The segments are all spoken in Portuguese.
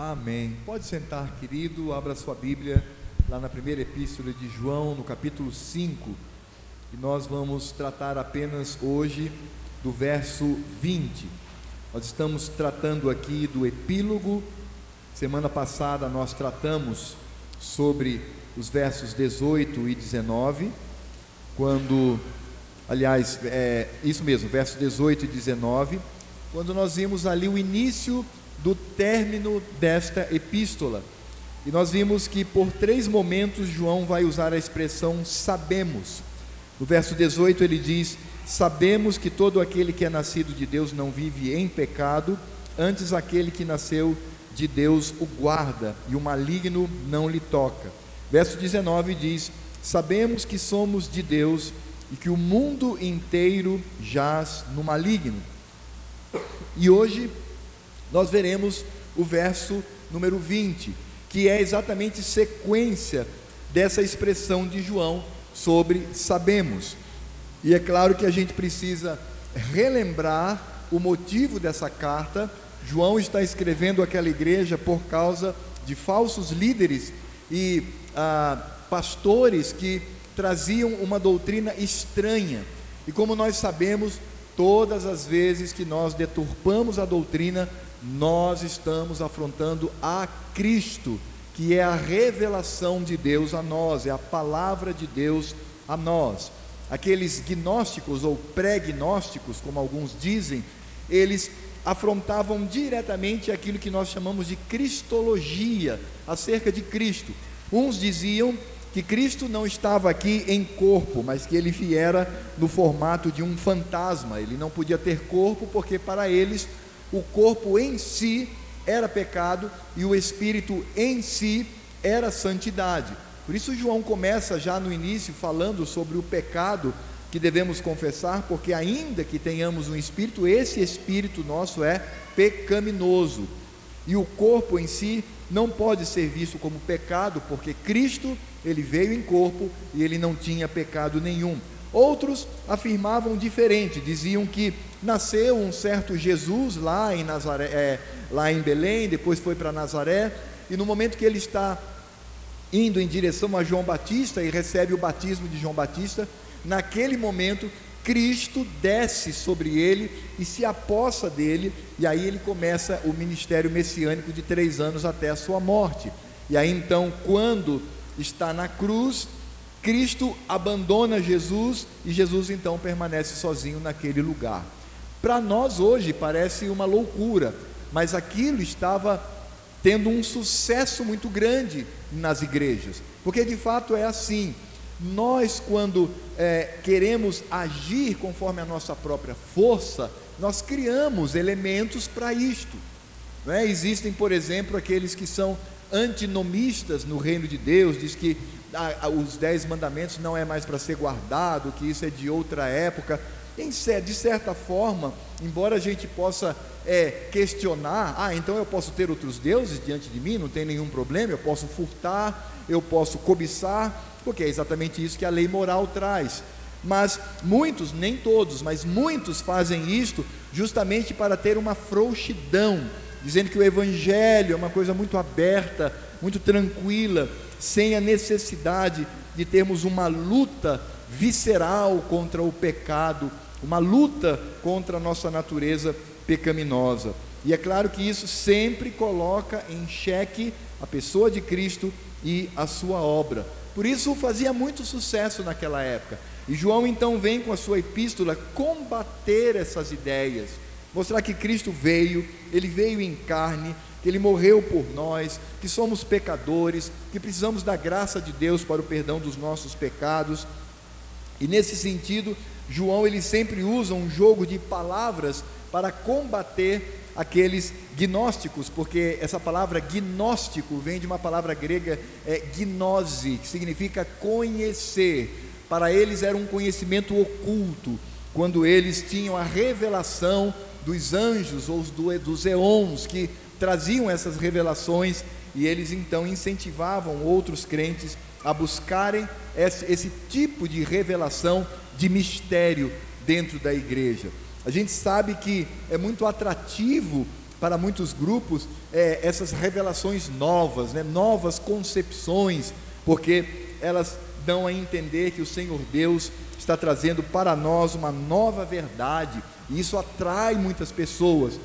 Amém. Pode sentar, querido, abra sua Bíblia lá na primeira epístola de João, no capítulo 5. E nós vamos tratar apenas hoje do verso 20. Nós estamos tratando aqui do epílogo. Semana passada nós tratamos sobre os versos 18 e 19, quando, aliás, é isso mesmo, versos 18 e 19, quando nós vimos ali o início do término desta epístola. E nós vimos que por três momentos João vai usar a expressão sabemos. No verso 18 ele diz: Sabemos que todo aquele que é nascido de Deus não vive em pecado, antes aquele que nasceu de Deus o guarda, e o maligno não lhe toca. Verso 19 diz: Sabemos que somos de Deus e que o mundo inteiro jaz no maligno. E hoje nós veremos o verso número 20, que é exatamente sequência dessa expressão de João sobre sabemos. E é claro que a gente precisa relembrar o motivo dessa carta. João está escrevendo aquela igreja por causa de falsos líderes e ah, pastores que traziam uma doutrina estranha. E como nós sabemos, todas as vezes que nós deturpamos a doutrina, nós estamos afrontando a Cristo, que é a revelação de Deus a nós, é a palavra de Deus a nós. Aqueles gnósticos ou pré-gnósticos, como alguns dizem, eles afrontavam diretamente aquilo que nós chamamos de cristologia acerca de Cristo. Uns diziam que Cristo não estava aqui em corpo, mas que ele viera no formato de um fantasma. Ele não podia ter corpo porque para eles o corpo em si era pecado e o espírito em si era santidade. Por isso, João começa já no início falando sobre o pecado que devemos confessar, porque ainda que tenhamos um espírito, esse espírito nosso é pecaminoso. E o corpo em si não pode ser visto como pecado, porque Cristo, ele veio em corpo e ele não tinha pecado nenhum. Outros afirmavam diferente, diziam que nasceu um certo Jesus lá em Nazaré, é, lá em Belém, depois foi para Nazaré, e no momento que ele está indo em direção a João Batista e recebe o batismo de João Batista, naquele momento Cristo desce sobre ele e se apossa dele, e aí ele começa o ministério messiânico de três anos até a sua morte. E aí então, quando está na cruz, Cristo abandona Jesus e Jesus então permanece sozinho naquele lugar. Para nós hoje parece uma loucura, mas aquilo estava tendo um sucesso muito grande nas igrejas, porque de fato é assim. Nós, quando é, queremos agir conforme a nossa própria força, nós criamos elementos para isto. Não é? Existem, por exemplo, aqueles que são antinomistas no reino de Deus, diz que os dez mandamentos não é mais para ser guardado, que isso é de outra época. De certa forma, embora a gente possa é, questionar, ah, então eu posso ter outros deuses diante de mim, não tem nenhum problema, eu posso furtar, eu posso cobiçar, porque é exatamente isso que a lei moral traz. Mas muitos, nem todos, mas muitos fazem isto justamente para ter uma frouxidão, dizendo que o evangelho é uma coisa muito aberta, muito tranquila, sem a necessidade de termos uma luta visceral contra o pecado, uma luta contra a nossa natureza pecaminosa. E é claro que isso sempre coloca em xeque a pessoa de Cristo e a sua obra. Por isso fazia muito sucesso naquela época. E João então vem com a sua epístola combater essas ideias, mostrar que Cristo veio, ele veio em carne, que ele morreu por nós, que somos pecadores, que precisamos da graça de Deus para o perdão dos nossos pecados. E nesse sentido, João ele sempre usa um jogo de palavras para combater aqueles gnósticos, porque essa palavra gnóstico vem de uma palavra grega é, gnose, que significa conhecer. Para eles era um conhecimento oculto, quando eles tinham a revelação dos anjos ou dos eons que traziam essas revelações e eles então incentivavam outros crentes a buscarem esse, esse tipo de revelação de mistério dentro da igreja. A gente sabe que é muito atrativo para muitos grupos, é, essas revelações novas, né? novas concepções, porque elas dão a entender que o Senhor Deus está trazendo para nós uma nova verdade, e isso atrai muitas pessoas.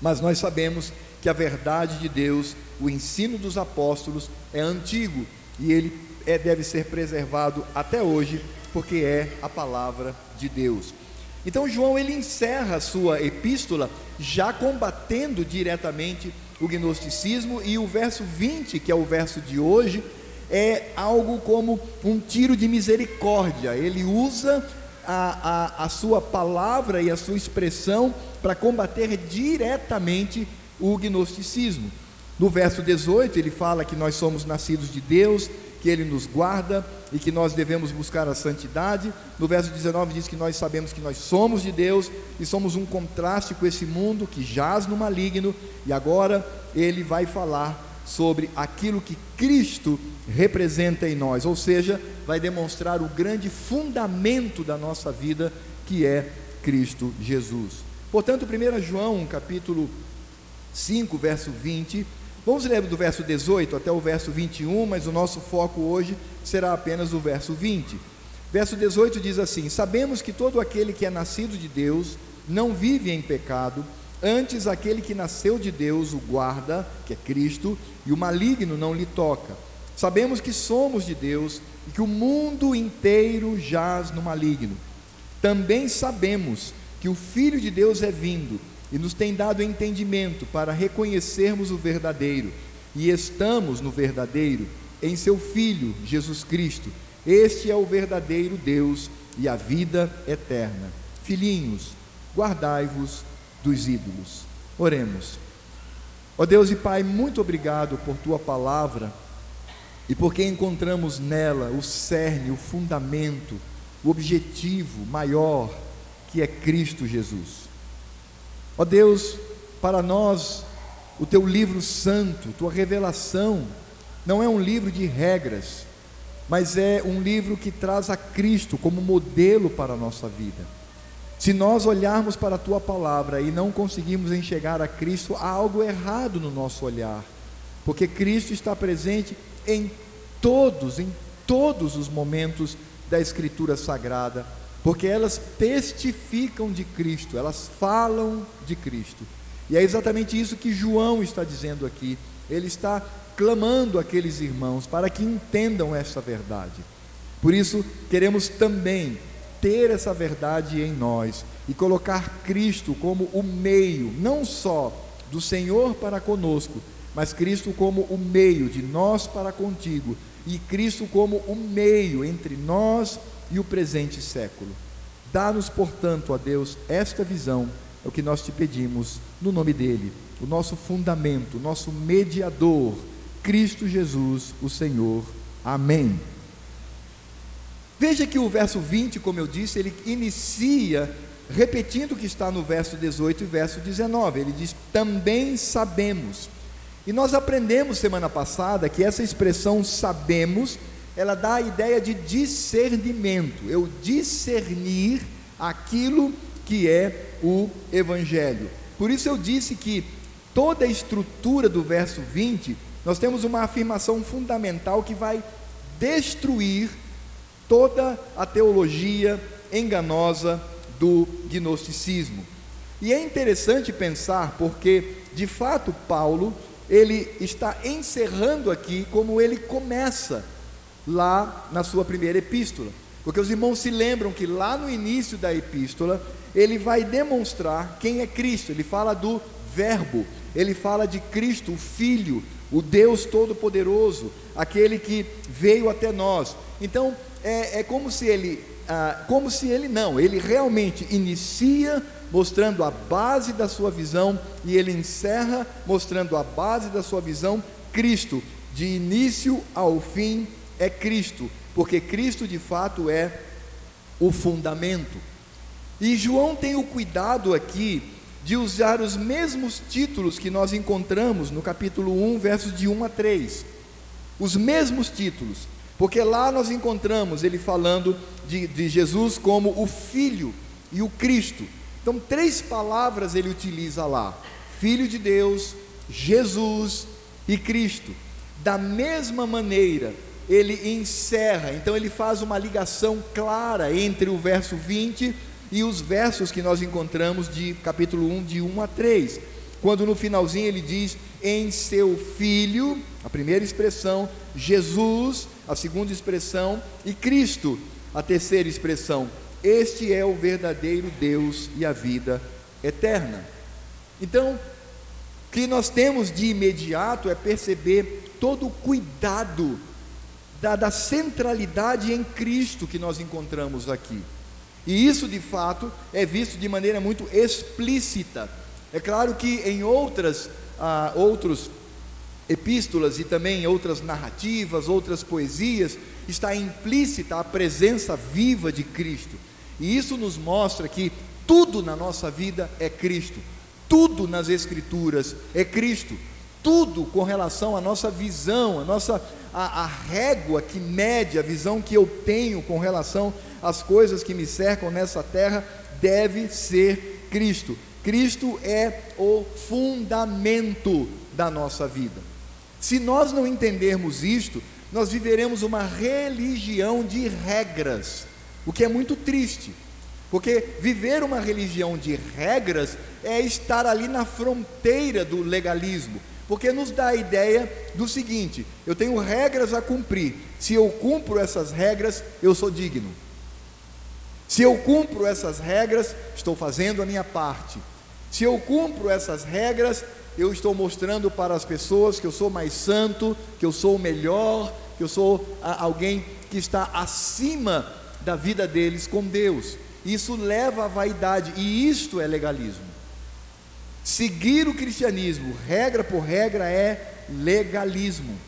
Mas nós sabemos que a verdade de Deus, o ensino dos apóstolos, é antigo e ele é, deve ser preservado até hoje, porque é a palavra de Deus. Então João ele encerra a sua epístola já combatendo diretamente o gnosticismo e o verso 20, que é o verso de hoje, é algo como um tiro de misericórdia. Ele usa a, a, a sua palavra e a sua expressão para combater diretamente o gnosticismo. No verso 18, ele fala que nós somos nascidos de Deus, que Ele nos guarda e que nós devemos buscar a santidade. No verso 19 diz que nós sabemos que nós somos de Deus e somos um contraste com esse mundo que jaz no maligno. E agora ele vai falar sobre aquilo que Cristo representa em nós, ou seja, vai demonstrar o grande fundamento da nossa vida, que é Cristo Jesus. Portanto, 1 João, capítulo 5, verso 20, vamos ler do verso 18 até o verso 21, mas o nosso foco hoje será apenas o verso 20. Verso 18 diz assim: Sabemos que todo aquele que é nascido de Deus não vive em pecado, antes aquele que nasceu de Deus o guarda, que é Cristo, e o maligno não lhe toca. Sabemos que somos de Deus e que o mundo inteiro jaz no maligno. Também sabemos que o Filho de Deus é vindo e nos tem dado entendimento para reconhecermos o verdadeiro, e estamos no verdadeiro, em seu Filho, Jesus Cristo. Este é o verdadeiro Deus e a vida eterna. Filhinhos, guardai-vos dos ídolos. Oremos. Ó Deus e Pai, muito obrigado por tua palavra e porque encontramos nela o cerne, o fundamento, o objetivo maior que é Cristo Jesus. Ó Deus, para nós, o teu livro santo, tua revelação, não é um livro de regras, mas é um livro que traz a Cristo como modelo para a nossa vida. Se nós olharmos para a tua palavra e não conseguirmos enxergar a Cristo, há algo errado no nosso olhar, porque Cristo está presente em todos, em todos os momentos da Escritura Sagrada porque elas testificam de Cristo, elas falam de Cristo. E é exatamente isso que João está dizendo aqui. Ele está clamando aqueles irmãos para que entendam essa verdade. Por isso, queremos também ter essa verdade em nós e colocar Cristo como o meio, não só do Senhor para conosco, mas Cristo como o meio de nós para contigo, e Cristo como o meio entre nós e o presente século. Dá-nos, portanto, a Deus, esta visão, é o que nós te pedimos, no nome dEle, o nosso fundamento, o nosso mediador, Cristo Jesus, o Senhor. Amém. Veja que o verso 20, como eu disse, ele inicia repetindo o que está no verso 18 e verso 19. Ele diz: Também sabemos. E nós aprendemos semana passada que essa expressão sabemos ela dá a ideia de discernimento, eu discernir aquilo que é o Evangelho. Por isso eu disse que toda a estrutura do verso 20, nós temos uma afirmação fundamental que vai destruir toda a teologia enganosa do gnosticismo. E é interessante pensar porque, de fato, Paulo, ele está encerrando aqui como ele começa lá na sua primeira epístola. Porque os irmãos se lembram que lá no início da epístola, ele vai demonstrar quem é Cristo. Ele fala do Verbo, ele fala de Cristo, o Filho, o Deus Todo-Poderoso, aquele que veio até nós. Então, é, é como se ele, ah, como se ele não, ele realmente inicia mostrando a base da sua visão e ele encerra mostrando a base da sua visão, Cristo, de início ao fim é Cristo, porque Cristo de fato é o fundamento. E João tem o cuidado aqui de usar os mesmos títulos que nós encontramos no capítulo 1, versos de 1 a 3. Os mesmos títulos, porque lá nós encontramos ele falando de, de Jesus como o Filho e o Cristo. Então, três palavras ele utiliza lá: Filho de Deus, Jesus e Cristo. Da mesma maneira, ele encerra, então ele faz uma ligação clara entre o verso 20 e os versos que nós encontramos de capítulo 1, de 1 a 3. Quando no finalzinho ele diz: Em seu filho, a primeira expressão, Jesus, a segunda expressão, e Cristo, a terceira expressão. Este é o verdadeiro Deus e a vida eterna. Então, o que nós temos de imediato é perceber todo o cuidado da, da centralidade em Cristo que nós encontramos aqui. E isso, de fato, é visto de maneira muito explícita. É claro que em outras, ah, outros epístolas e também outras narrativas, outras poesias, está implícita a presença viva de Cristo. E isso nos mostra que tudo na nossa vida é Cristo, tudo nas Escrituras é Cristo, tudo com relação à nossa visão, a nossa a, a régua que mede a visão que eu tenho com relação às coisas que me cercam nessa terra deve ser Cristo. Cristo é o fundamento da nossa vida. Se nós não entendermos isto, nós viveremos uma religião de regras, o que é muito triste, porque viver uma religião de regras é estar ali na fronteira do legalismo, porque nos dá a ideia do seguinte: eu tenho regras a cumprir, se eu cumpro essas regras, eu sou digno. Se eu cumpro essas regras, estou fazendo a minha parte. Se eu cumpro essas regras, eu estou mostrando para as pessoas que eu sou mais santo, que eu sou o melhor, que eu sou alguém que está acima da vida deles com Deus. Isso leva à vaidade, e isto é legalismo. Seguir o cristianismo, regra por regra, é legalismo.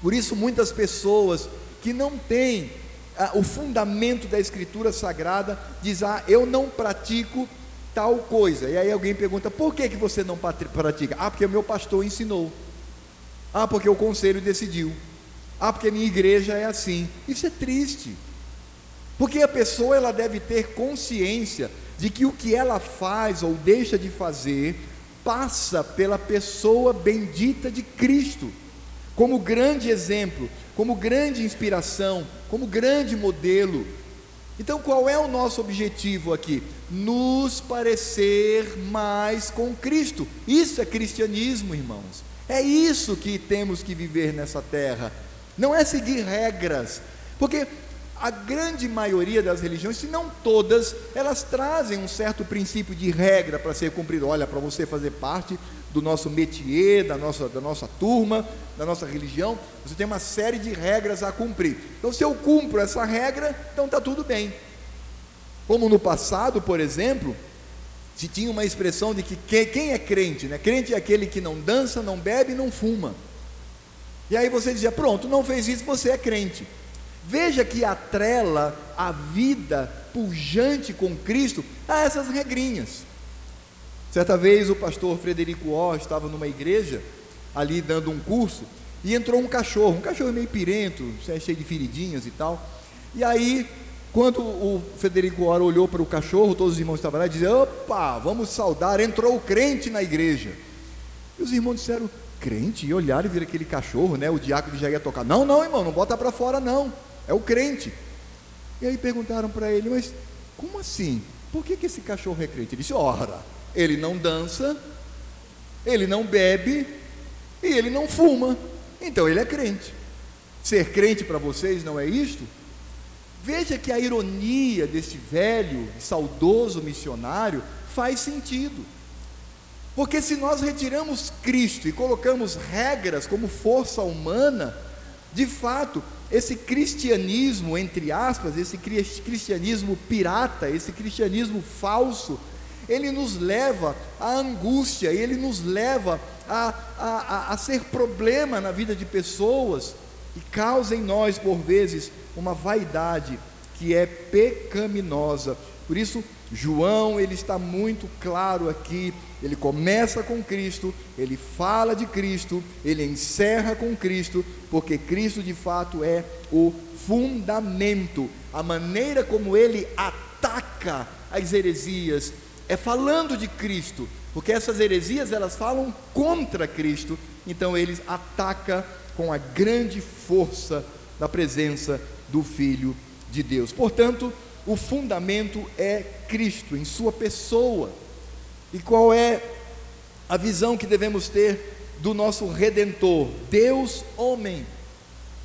Por isso, muitas pessoas que não têm ah, o fundamento da Escritura Sagrada dizem: Ah, eu não pratico tal coisa. E aí alguém pergunta: Por que, que você não pratica? Ah, porque o meu pastor ensinou. Ah, porque o conselho decidiu. Ah, porque a minha igreja é assim. Isso é triste. Porque a pessoa ela deve ter consciência de que o que ela faz ou deixa de fazer passa pela pessoa bendita de Cristo, como grande exemplo, como grande inspiração, como grande modelo. Então, qual é o nosso objetivo aqui? Nos parecer mais com Cristo. Isso é cristianismo, irmãos. É isso que temos que viver nessa terra. Não é seguir regras, porque a grande maioria das religiões, se não todas, elas trazem um certo princípio de regra para ser cumprido. Olha, para você fazer parte do nosso métier, da nossa, da nossa turma, da nossa religião, você tem uma série de regras a cumprir. Então, se eu cumpro essa regra, então está tudo bem. Como no passado, por exemplo, se tinha uma expressão de que quem é crente, né? Crente é aquele que não dança, não bebe, não fuma. E aí você dizia, pronto, não fez isso, você é crente. Veja que atrela a vida pujante com Cristo a essas regrinhas. Certa vez o pastor Frederico Ó estava numa igreja, ali dando um curso, e entrou um cachorro, um cachorro meio pirento, cheio de feridinhas e tal. E aí, quando o Frederico Ó olhou para o cachorro, todos os irmãos estavam lá e disseram: opa, vamos saudar, entrou o crente na igreja. E os irmãos disseram, crente? E olharam e viram aquele cachorro, né? O diácono já ia tocar. Não, não, irmão, não bota para fora, não é o crente. E aí perguntaram para ele, mas como assim? Por que, que esse cachorro é crente? Ele disse: ora, ele não dança, ele não bebe e ele não fuma, então ele é crente. Ser crente para vocês não é isto? Veja que a ironia deste velho, saudoso missionário faz sentido. Porque se nós retiramos Cristo e colocamos regras como força humana, de fato, esse cristianismo, entre aspas, esse cristianismo pirata, esse cristianismo falso, ele nos leva à angústia, ele nos leva a, a, a, ser problema na vida de pessoas e causa em nós, por vezes, uma vaidade que é pecaminosa. Por isso, João, ele está muito claro aqui, ele começa com Cristo, ele fala de Cristo, ele encerra com Cristo, porque Cristo de fato é o fundamento, a maneira como ele ataca ataca as heresias é falando de Cristo, porque essas heresias elas falam contra Cristo, então ele ataca com a grande força da presença do Filho de Deus. Portanto, o fundamento é Cristo em sua pessoa. E qual é a visão que devemos ter do nosso redentor? Deus homem,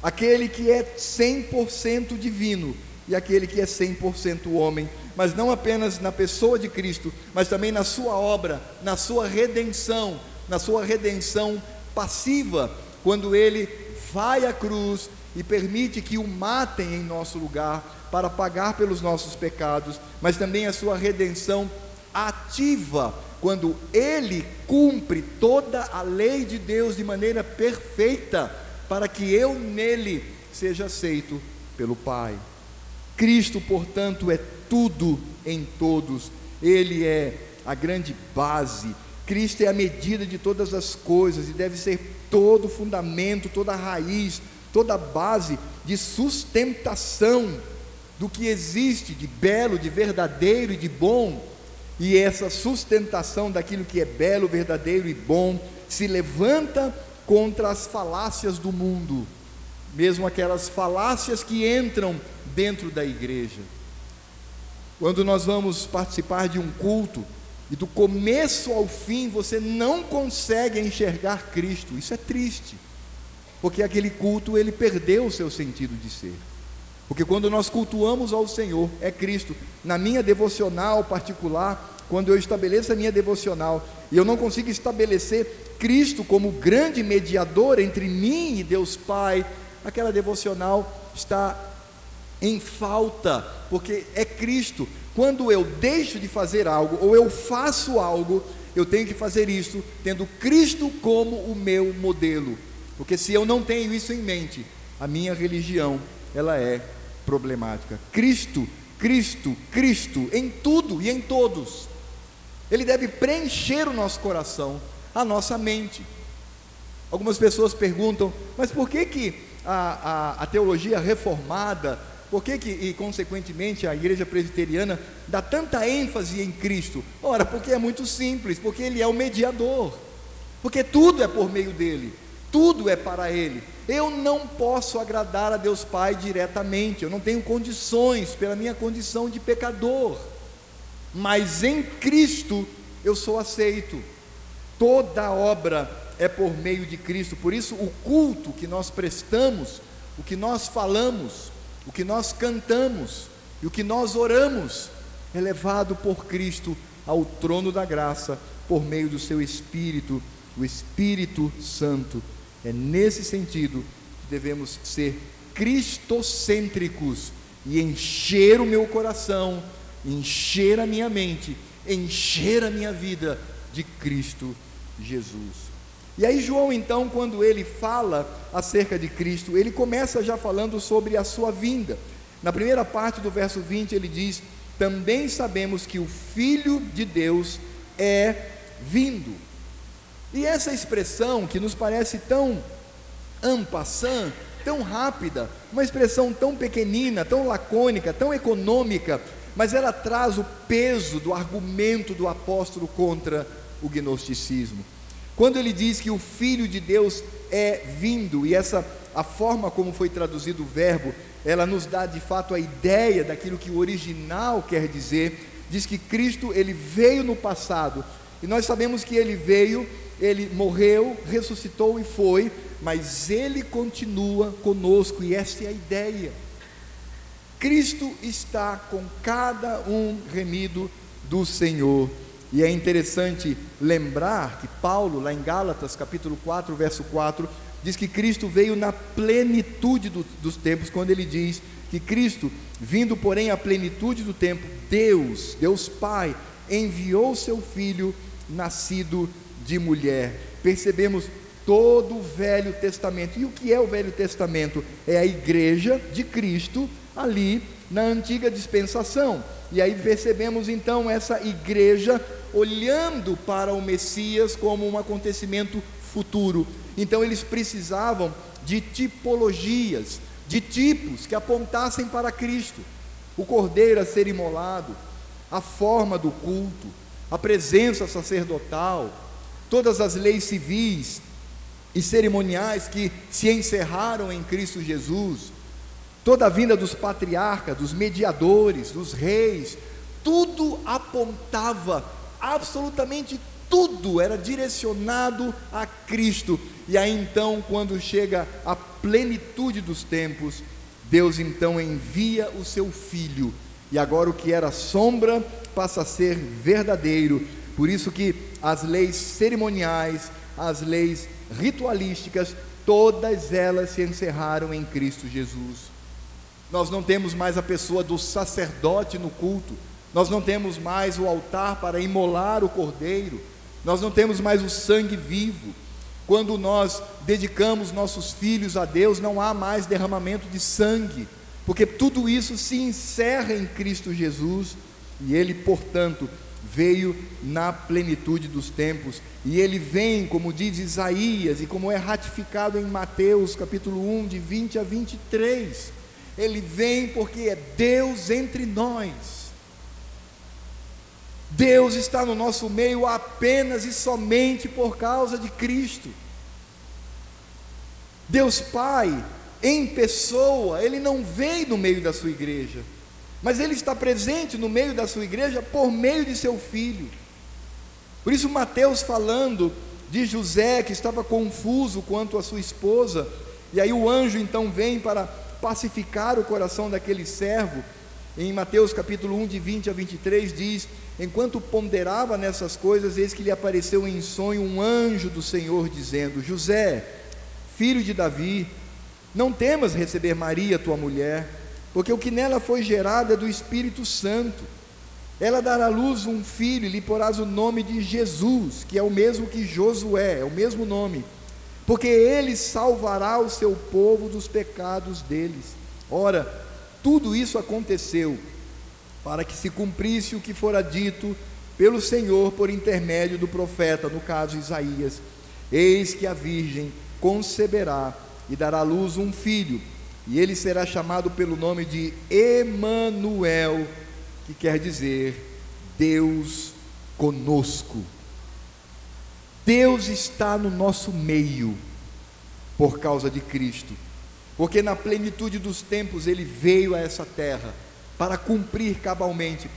aquele que é 100% divino e aquele que é 100% homem, mas não apenas na pessoa de Cristo, mas também na sua obra, na sua redenção, na sua redenção passiva, quando ele vai à cruz e permite que o matem em nosso lugar para pagar pelos nossos pecados, mas também a sua redenção ativa, quando ele cumpre toda a lei de Deus de maneira perfeita, para que eu nele seja aceito pelo Pai. Cristo, portanto, é tudo em todos, ele é a grande base. Cristo é a medida de todas as coisas e deve ser todo o fundamento, toda a raiz, toda a base de sustentação do que existe de belo, de verdadeiro e de bom. E essa sustentação daquilo que é belo, verdadeiro e bom se levanta contra as falácias do mundo, mesmo aquelas falácias que entram dentro da igreja. Quando nós vamos participar de um culto e do começo ao fim você não consegue enxergar Cristo, isso é triste porque aquele culto ele perdeu o seu sentido de ser. Porque quando nós cultuamos ao Senhor, é Cristo. Na minha devocional particular, quando eu estabeleço a minha devocional e eu não consigo estabelecer Cristo como grande mediador entre mim e Deus Pai, aquela devocional está em falta, porque é Cristo. Quando eu deixo de fazer algo ou eu faço algo, eu tenho que fazer isso tendo Cristo como o meu modelo. Porque se eu não tenho isso em mente, a minha religião, ela é problemática. Cristo, Cristo, Cristo, em tudo e em todos. Ele deve preencher o nosso coração, a nossa mente. Algumas pessoas perguntam, mas por que que a, a, a teologia reformada, por que que, e consequentemente a igreja presbiteriana dá tanta ênfase em Cristo? Ora, porque é muito simples, porque Ele é o mediador, porque tudo é por meio dele tudo é para Ele. Eu não posso agradar a Deus Pai diretamente, eu não tenho condições pela minha condição de pecador, mas em Cristo eu sou aceito. Toda obra é por meio de Cristo, por isso o culto que nós prestamos, o que nós falamos, o que nós cantamos e o que nós oramos é levado por Cristo ao trono da graça por meio do seu Espírito, o Espírito Santo é nesse sentido que devemos ser cristocêntricos e encher o meu coração, encher a minha mente, encher a minha vida de Cristo Jesus. E aí, João, então, quando ele fala acerca de Cristo, ele começa já falando sobre a sua vinda. Na primeira parte do verso 20, ele diz: Também sabemos que o Filho de Deus é vindo. E essa expressão que nos parece tão ampassant, tão rápida, uma expressão tão pequenina, tão lacônica, tão econômica, mas ela traz o peso do argumento do apóstolo contra o gnosticismo. Quando ele diz que o filho de Deus é vindo, e essa a forma como foi traduzido o verbo, ela nos dá de fato a ideia daquilo que o original quer dizer. Diz que Cristo ele veio no passado, e nós sabemos que ele veio ele morreu, ressuscitou e foi, mas ele continua conosco, e essa é a ideia. Cristo está com cada um remido do Senhor. E é interessante lembrar que Paulo, lá em Gálatas, capítulo 4, verso 4, diz que Cristo veio na plenitude do, dos tempos, quando ele diz que Cristo, vindo porém à plenitude do tempo, Deus, Deus Pai, enviou seu Filho, nascido de mulher. Percebemos todo o Velho Testamento. E o que é o Velho Testamento? É a igreja de Cristo ali na antiga dispensação. E aí percebemos então essa igreja olhando para o Messias como um acontecimento futuro. Então eles precisavam de tipologias, de tipos que apontassem para Cristo. O cordeiro a ser imolado, a forma do culto, a presença sacerdotal, todas as leis civis e cerimoniais que se encerraram em Cristo Jesus, toda a vinda dos patriarcas, dos mediadores, dos reis, tudo apontava, absolutamente tudo era direcionado a Cristo. E aí então, quando chega a plenitude dos tempos, Deus então envia o seu filho, e agora o que era sombra passa a ser verdadeiro. Por isso que as leis cerimoniais, as leis ritualísticas, todas elas se encerraram em Cristo Jesus. Nós não temos mais a pessoa do sacerdote no culto, nós não temos mais o altar para imolar o cordeiro, nós não temos mais o sangue vivo, quando nós dedicamos nossos filhos a Deus, não há mais derramamento de sangue, porque tudo isso se encerra em Cristo Jesus e ele, portanto, veio na plenitude dos tempos, e ele vem, como diz Isaías, e como é ratificado em Mateus capítulo 1, de 20 a 23. Ele vem porque é Deus entre nós. Deus está no nosso meio apenas e somente por causa de Cristo. Deus Pai, em pessoa, Ele não veio no meio da sua igreja, mas Ele está presente no meio da sua igreja por meio de seu Filho. Por isso, Mateus falando de José, que estava confuso quanto à sua esposa, e aí o anjo então vem para pacificar o coração daquele servo. Em Mateus capítulo 1, de 20 a 23, diz: Enquanto ponderava nessas coisas, eis que lhe apareceu em sonho um anjo do Senhor, dizendo: José, filho de Davi, não temas receber Maria, tua mulher, porque o que nela foi gerado é do Espírito Santo. Ela dará à luz um filho e lhe porás o nome de Jesus, que é o mesmo que Josué, é o mesmo nome, porque ele salvará o seu povo dos pecados deles. Ora, tudo isso aconteceu para que se cumprisse o que fora dito pelo Senhor por intermédio do profeta, no caso Isaías: Eis que a virgem conceberá e dará à luz um filho, e ele será chamado pelo nome de Emanuel, que quer dizer Deus conosco. Deus está no nosso meio por causa de Cristo, porque na plenitude dos tempos ele veio a essa terra para cumprir cabalmente.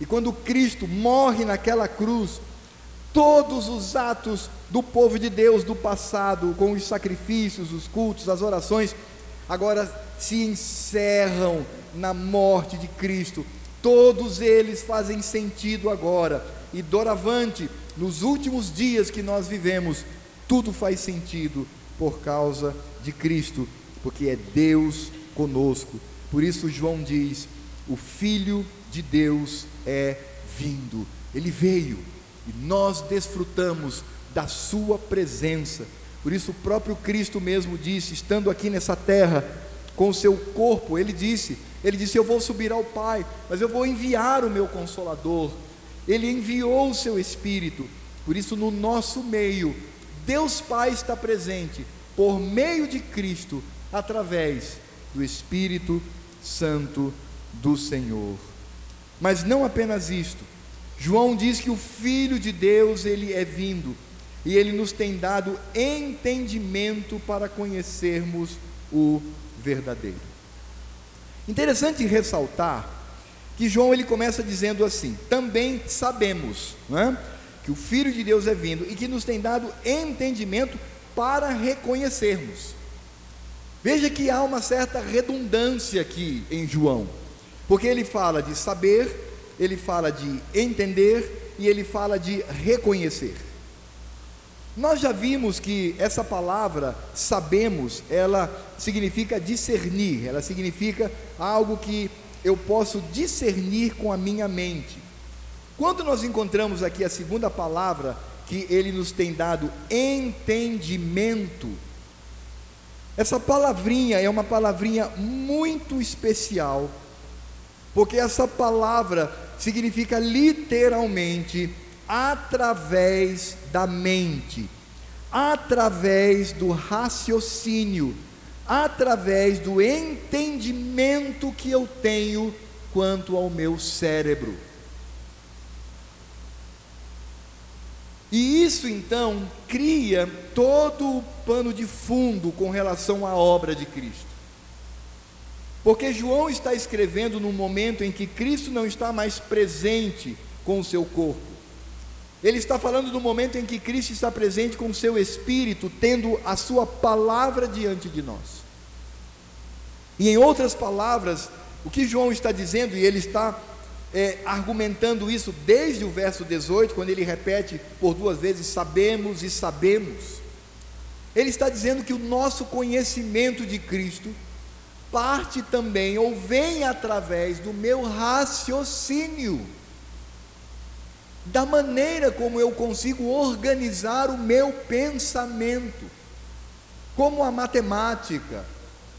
E quando Cristo morre naquela cruz, todos os atos do povo de Deus do passado, com os sacrifícios, os cultos, as orações, agora se encerram na morte de Cristo. Todos eles fazem sentido agora. E doravante, nos últimos dias que nós vivemos, tudo faz sentido por causa de Cristo, porque é Deus conosco. Por isso João diz: o Filho de Deus é vindo. Ele veio e nós desfrutamos da Sua presença. Por isso, o próprio Cristo mesmo disse, estando aqui nessa terra, com o seu corpo, ele disse: Ele disse, Eu vou subir ao Pai, mas eu vou enviar o meu consolador. Ele enviou o seu Espírito. Por isso, no nosso meio, Deus Pai está presente por meio de Cristo, através do Espírito Santo do Senhor. Mas não apenas isto. João diz que o Filho de Deus, ele é vindo e ele nos tem dado entendimento para conhecermos o verdadeiro. Interessante ressaltar que João ele começa dizendo assim: também sabemos é? que o Filho de Deus é vindo e que nos tem dado entendimento para reconhecermos. Veja que há uma certa redundância aqui em João, porque ele fala de saber ele fala de entender e ele fala de reconhecer. Nós já vimos que essa palavra sabemos, ela significa discernir, ela significa algo que eu posso discernir com a minha mente. Quando nós encontramos aqui a segunda palavra, que ele nos tem dado entendimento, essa palavrinha é uma palavrinha muito especial, porque essa palavra significa literalmente através da mente, através do raciocínio, através do entendimento que eu tenho quanto ao meu cérebro. E isso então cria todo o pano de fundo com relação à obra de Cristo. Porque João está escrevendo num momento em que Cristo não está mais presente com o seu corpo. Ele está falando do momento em que Cristo está presente com o seu espírito, tendo a sua palavra diante de nós. E em outras palavras, o que João está dizendo, e ele está é, argumentando isso desde o verso 18, quando ele repete por duas vezes: sabemos e sabemos. Ele está dizendo que o nosso conhecimento de Cristo parte também ou vem através do meu raciocínio, da maneira como eu consigo organizar o meu pensamento, como a matemática,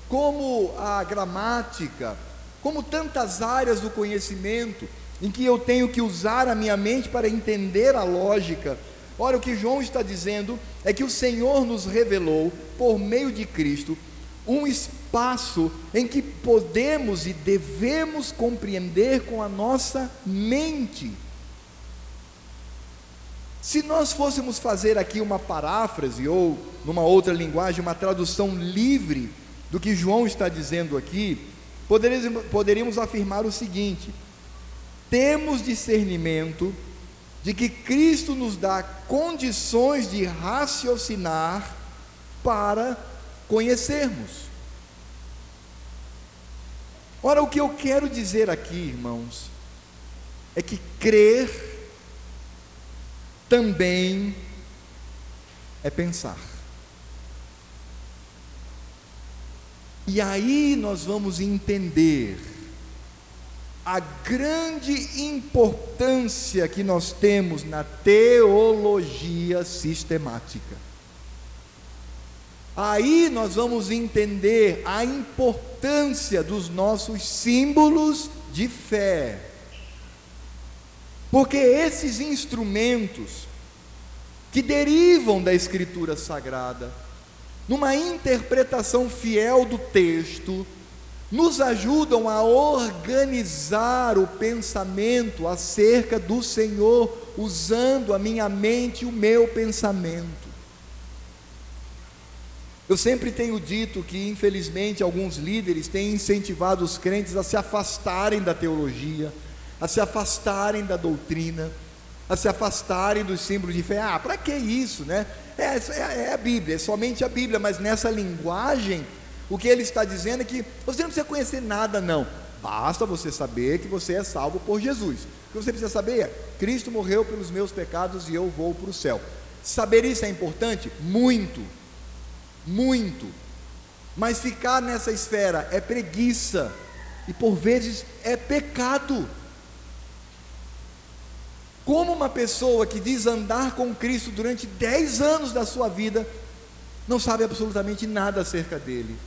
como a gramática, como tantas áreas do conhecimento em que eu tenho que usar a minha mente para entender a lógica. Ora, o que João está dizendo é que o Senhor nos revelou, por meio de Cristo, um espaço em que podemos e devemos compreender com a nossa mente. Se nós fôssemos fazer aqui uma paráfrase ou, numa outra linguagem, uma tradução livre do que João está dizendo aqui, poderíamos, afirmar o seguinte: temos discernimento de que Cristo nos dá condições de raciocinar para conhecermos. Ora, o que eu quero dizer aqui, irmãos, é que crer também é pensar. E aí nós vamos entender a grande importância que nós temos na teologia sistemática. Aí nós vamos entender a importância dos nossos símbolos de fé. Porque esses instrumentos que derivam da Escritura Sagrada, numa interpretação fiel do texto, nos ajudam a organizar o pensamento acerca do Senhor, usando a minha mente e o meu pensamento. Eu sempre tenho dito que, infelizmente, alguns líderes têm incentivado os crentes a se afastarem da teologia, a se afastarem da doutrina, a se afastarem dos símbolos de fé. Ah, para que isso, né? É, é, é, a Bíblia, é somente a Bíblia, mas nessa linguagem, o que ele está dizendo é que você não precisa conhecer nada, não. Basta você saber que você é salvo por Jesus. O que você precisa saber é: Cristo morreu pelos meus pecados e eu vou para o céu. Saber isso é importante? Muito, muito. Mas ficar nessa esfera é preguiça e por vezes é pecado. Como uma pessoa que diz andar com Cristo durante 10 anos da sua vida, não sabe absolutamente nada acerca dele,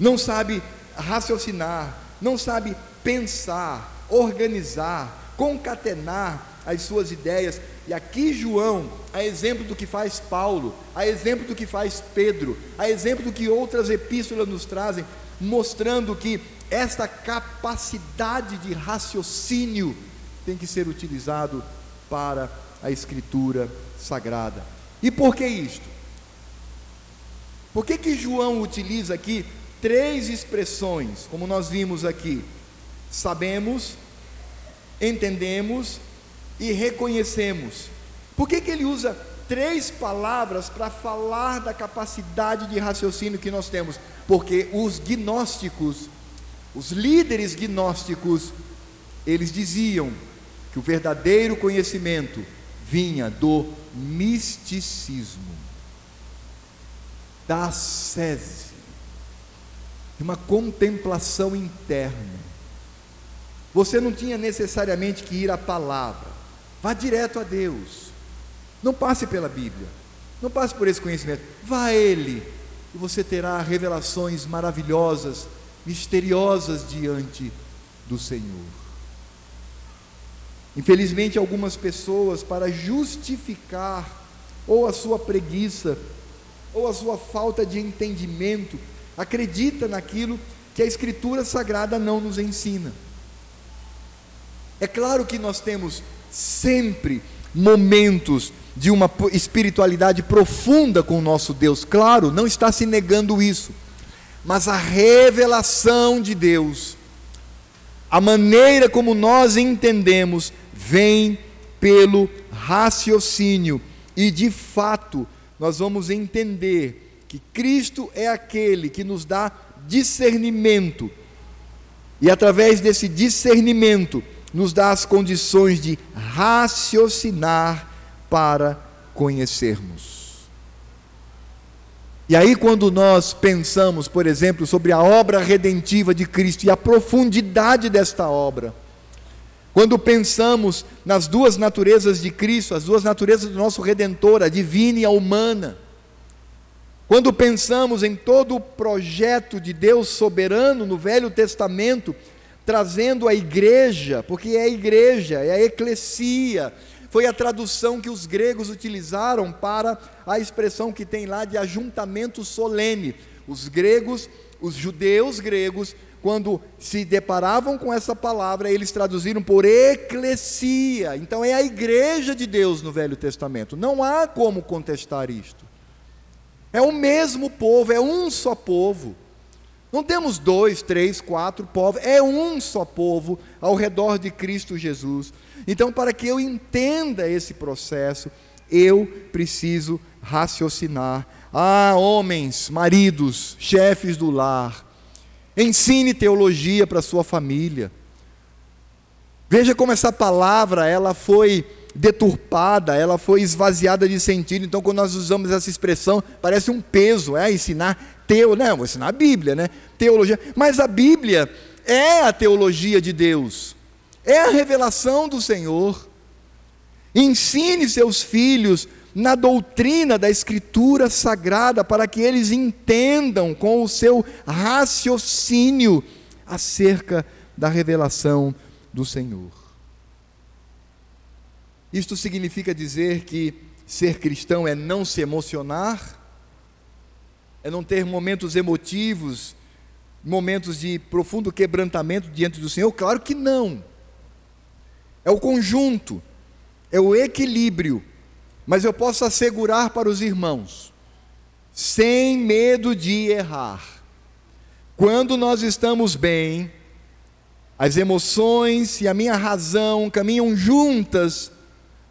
não sabe raciocinar, não sabe pensar, organizar, concatenar as suas ideias. E aqui João, a exemplo do que faz Paulo, a exemplo do que faz Pedro, a exemplo do que outras epístolas nos trazem, mostrando que esta capacidade de raciocínio tem que ser utilizado para a Escritura Sagrada. E por que isto? Por que, que João utiliza aqui três expressões, como nós vimos aqui? Sabemos, entendemos e reconhecemos. Por que, que ele usa três palavras para falar da capacidade de raciocínio que nós temos? Porque os gnósticos, os líderes gnósticos, eles diziam que o verdadeiro conhecimento vinha do misticismo, da ascese, de uma contemplação interna. Você não tinha necessariamente que ir à palavra, vá direto a Deus, não passe pela Bíblia, não passe por esse conhecimento, vá a Ele, e você terá revelações maravilhosas, misteriosas diante do Senhor. Infelizmente, algumas pessoas, para justificar ou a sua preguiça, ou a sua falta de entendimento, acredita naquilo que a Escritura Sagrada não nos ensina. É claro que nós temos sempre momentos de uma espiritualidade profunda com o nosso Deus. Claro, não está se negando isso. Mas a revelação de Deus, a maneira como nós entendemos, vem pelo raciocínio. E de fato, nós vamos entender que Cristo é aquele que nos dá discernimento. E através desse discernimento, nos dá as condições de raciocinar para conhecermos. E aí, quando nós pensamos, por exemplo, sobre a obra redentiva de Cristo e a profundidade desta obra, quando pensamos nas duas naturezas de Cristo, as duas naturezas do nosso Redentor, a divina e a humana, quando pensamos em todo o projeto de Deus soberano no Velho Testamento, trazendo a igreja, porque é a igreja, é a eclesia, foi a tradução que os gregos utilizaram para a expressão que tem lá de ajuntamento solene. Os gregos, os judeus gregos, quando se deparavam com essa palavra, eles traduziram por eclesia. Então é a igreja de Deus no Velho Testamento. Não há como contestar isto. É o mesmo povo, é um só povo. Não temos dois, três, quatro povos, é um só povo ao redor de Cristo Jesus. Então, para que eu entenda esse processo, eu preciso raciocinar. Ah, homens, maridos, chefes do lar, ensine teologia para sua família. Veja como essa palavra ela foi deturpada, ela foi esvaziada de sentido. Então, quando nós usamos essa expressão, parece um peso, é ensinar teo, não, vou ensinar a Bíblia, né? Teologia. Mas a Bíblia é a teologia de Deus, é a revelação do Senhor. Ensine seus filhos na doutrina da Escritura Sagrada, para que eles entendam com o seu raciocínio acerca da revelação do Senhor. Isto significa dizer que ser cristão é não se emocionar, é não ter momentos emotivos, momentos de profundo quebrantamento diante do Senhor? Claro que não. É o conjunto, é o equilíbrio. Mas eu posso assegurar para os irmãos, sem medo de errar, quando nós estamos bem, as emoções e a minha razão caminham juntas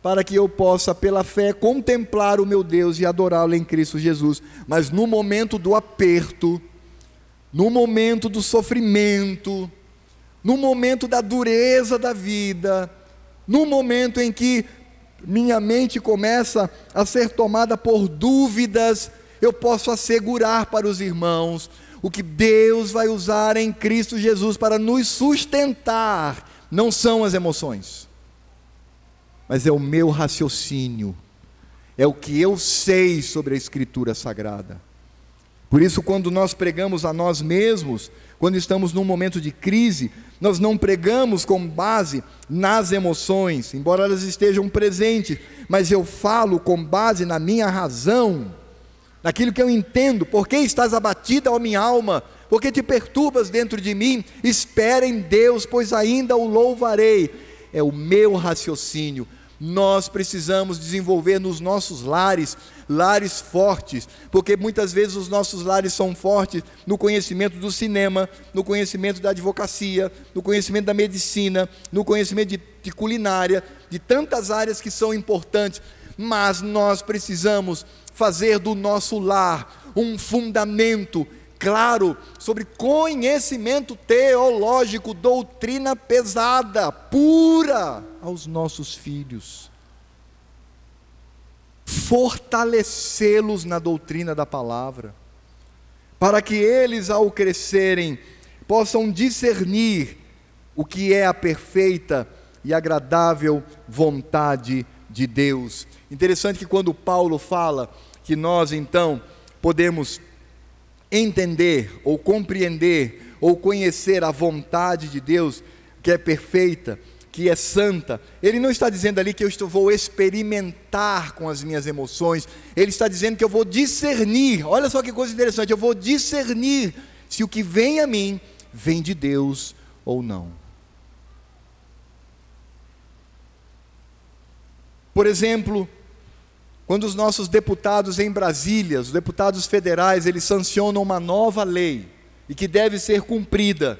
para que eu possa, pela fé, contemplar o meu Deus e adorá-lo em Cristo Jesus. Mas no momento do aperto, no momento do sofrimento, no momento da dureza da vida, no momento em que minha mente começa a ser tomada por dúvidas, eu posso assegurar para os irmãos o que Deus vai usar em Cristo Jesus para nos sustentar, não são as emoções mas é o meu raciocínio, é o que eu sei sobre a Escritura Sagrada. Por isso, quando nós pregamos a nós mesmos, quando estamos num momento de crise, nós não pregamos com base nas emoções, embora elas estejam presentes, mas eu falo com base na minha razão, naquilo que eu entendo. Por que estás abatida, ó minha alma? Por que te perturbas dentro de mim? Espera em Deus, pois ainda o louvarei. É o meu raciocínio, nós precisamos desenvolver nos nossos lares, lares fortes, porque muitas vezes os nossos lares são fortes no conhecimento do cinema, no conhecimento da advocacia, no conhecimento da medicina, no conhecimento de, de culinária, de tantas áreas que são importantes, mas nós precisamos fazer do nosso lar um fundamento claro sobre conhecimento teológico, doutrina pesada, pura aos nossos filhos. Fortalecê-los na doutrina da palavra, para que eles, ao crescerem, possam discernir o que é a perfeita e agradável vontade de Deus. Interessante que quando Paulo fala que nós então podemos entender ou compreender ou conhecer a vontade de Deus, que é perfeita, que é santa, ele não está dizendo ali que eu estou, vou experimentar com as minhas emoções, ele está dizendo que eu vou discernir, olha só que coisa interessante, eu vou discernir se o que vem a mim vem de Deus ou não. Por exemplo, Quando os nossos deputados em Brasília, os deputados federais, eles sancionam uma nova lei e que deve ser cumprida,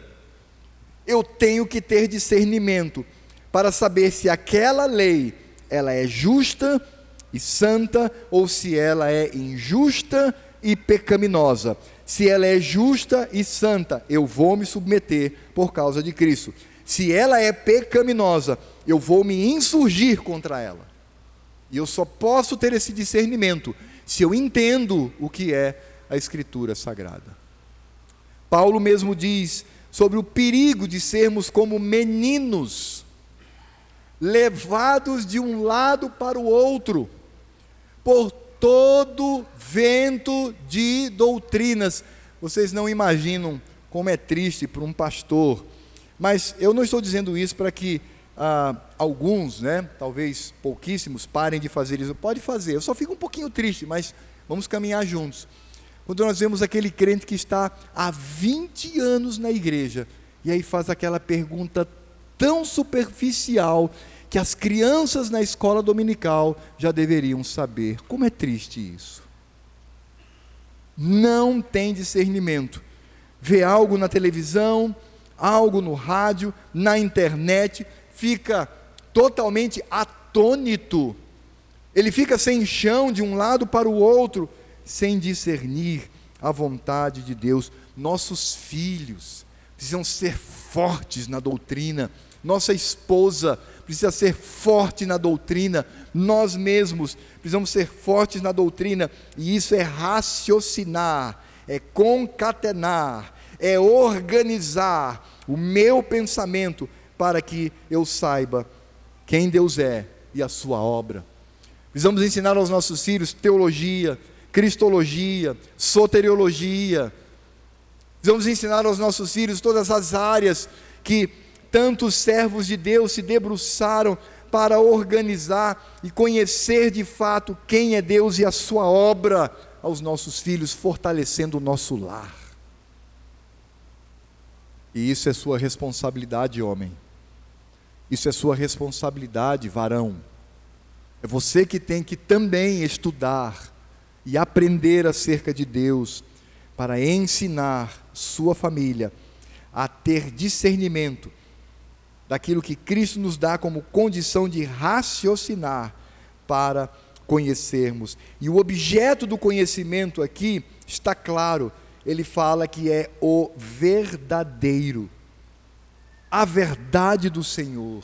eu tenho que ter discernimento para saber se aquela lei ela é justa e santa ou se ela é injusta e pecaminosa. Se ela é justa e santa, eu vou me submeter por causa de Cristo. Se ela é pecaminosa, eu vou me insurgir contra ela. E eu só posso ter esse discernimento se eu entendo o que é a Escritura Sagrada. Paulo mesmo diz sobre o perigo de sermos como meninos, levados de um lado para o outro, por todo vento de doutrinas. Vocês não imaginam como é triste para um pastor, mas eu não estou dizendo isso para que ah, alguns, né, talvez pouquíssimos, parem de fazer isso. Pode fazer, eu só fico um pouquinho triste, mas vamos caminhar juntos. Quando nós vemos aquele crente que está há 20 anos na igreja, e aí faz aquela pergunta tão superficial que as crianças na escola dominical já deveriam saber. Como é triste isso. Não tem discernimento. Vê algo na televisão, algo no rádio, na internet, fica totalmente atônito. Ele fica sem chão de um lado para o outro, sem discernir a vontade de Deus. Nossos filhos precisam ser fortes na doutrina. Nossa esposa precisa ser forte na doutrina. Nós mesmos precisamos ser fortes na doutrina. E isso é raciocinar, é concatenar, é organizar o meu pensamento para que eu saiba quem Deus é e a sua obra. Precisamos ensinar aos nossos filhos teologia, cristologia, soteriologia. Precisamos ensinar aos nossos filhos todas as áreas que tantos servos de Deus se debruçaram para organizar e conhecer de fato quem é Deus e a sua obra aos nossos filhos, fortalecendo o nosso lar. E isso é sua responsabilidade, homem. Isso é sua responsabilidade, varão. É você que tem que também estudar e aprender acerca de Deus para ensinar sua família a ter discernimento daquilo que Cristo nos dá como condição de raciocinar para conhecermos. E o objeto do conhecimento aqui está claro, ele fala que é o verdadeiro a verdade do Senhor.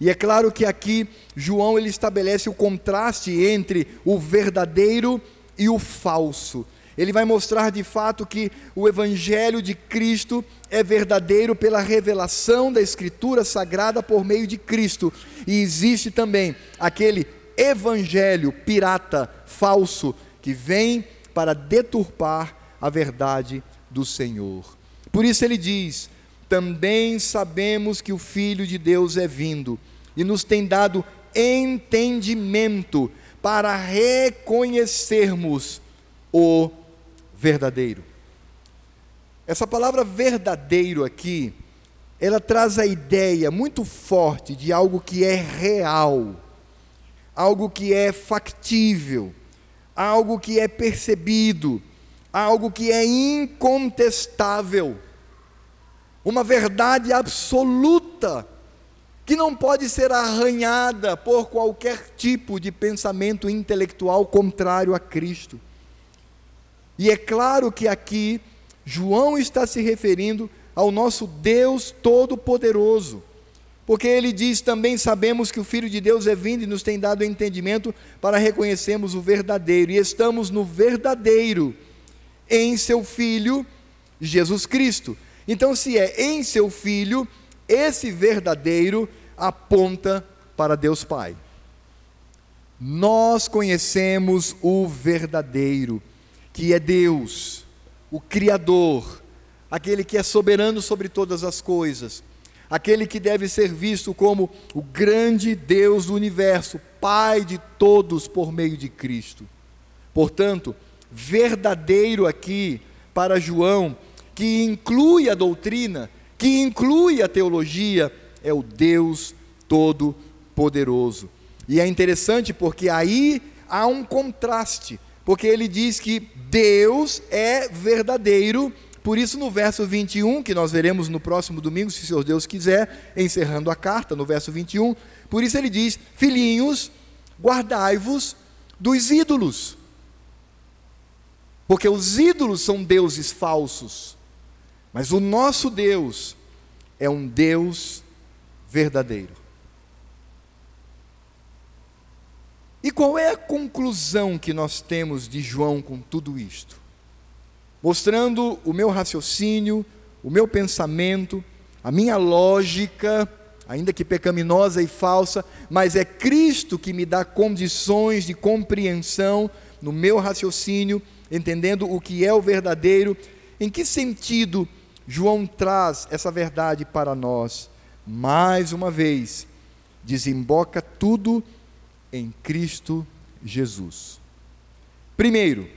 E é claro que aqui João ele estabelece o contraste entre o verdadeiro e o falso. Ele vai mostrar de fato que o evangelho de Cristo é verdadeiro pela revelação da escritura sagrada por meio de Cristo. E existe também aquele evangelho pirata, falso, que vem para deturpar a verdade do Senhor. Por isso ele diz: também sabemos que o Filho de Deus é vindo e nos tem dado entendimento para reconhecermos o verdadeiro. Essa palavra verdadeiro aqui, ela traz a ideia muito forte de algo que é real, algo que é factível, algo que é percebido, algo que é incontestável uma verdade absoluta, que não pode ser arranhada por qualquer tipo de pensamento intelectual contrário a Cristo. E é claro que aqui João está se referindo ao nosso Deus Todo-Poderoso, porque ele diz também: sabemos que o Filho de Deus é vindo e nos tem dado entendimento para reconhecermos o verdadeiro, e estamos no verdadeiro, em seu Filho, Jesus Cristo. Então, se é em seu filho, esse verdadeiro aponta para Deus Pai. Nós conhecemos o verdadeiro, que é Deus, o Criador, aquele que é soberano sobre todas as coisas, aquele que deve ser visto como o grande Deus do universo, Pai de todos por meio de Cristo. Portanto, verdadeiro aqui para João que inclui a doutrina, que inclui a teologia, é o Deus Todo-Poderoso. E é interessante porque aí há um contraste, porque ele diz que Deus é verdadeiro, por isso no verso 21, que nós veremos no próximo domingo, se o Senhor Deus quiser, encerrando a carta, no verso 21, por isso ele diz: Filhinhos, guardai-vos dos ídolos. Porque os ídolos são deuses falsos, mas o nosso Deus é um Deus verdadeiro. E qual é a conclusão que nós temos de João com tudo isto? Mostrando o meu raciocínio, o meu pensamento, a minha lógica, ainda que pecaminosa e falsa, mas é Cristo que me dá condições de compreensão no meu raciocínio, entendendo o que é o verdadeiro. Em que sentido João traz essa verdade para nós? Mais uma vez, desemboca tudo em Cristo Jesus. Primeiro,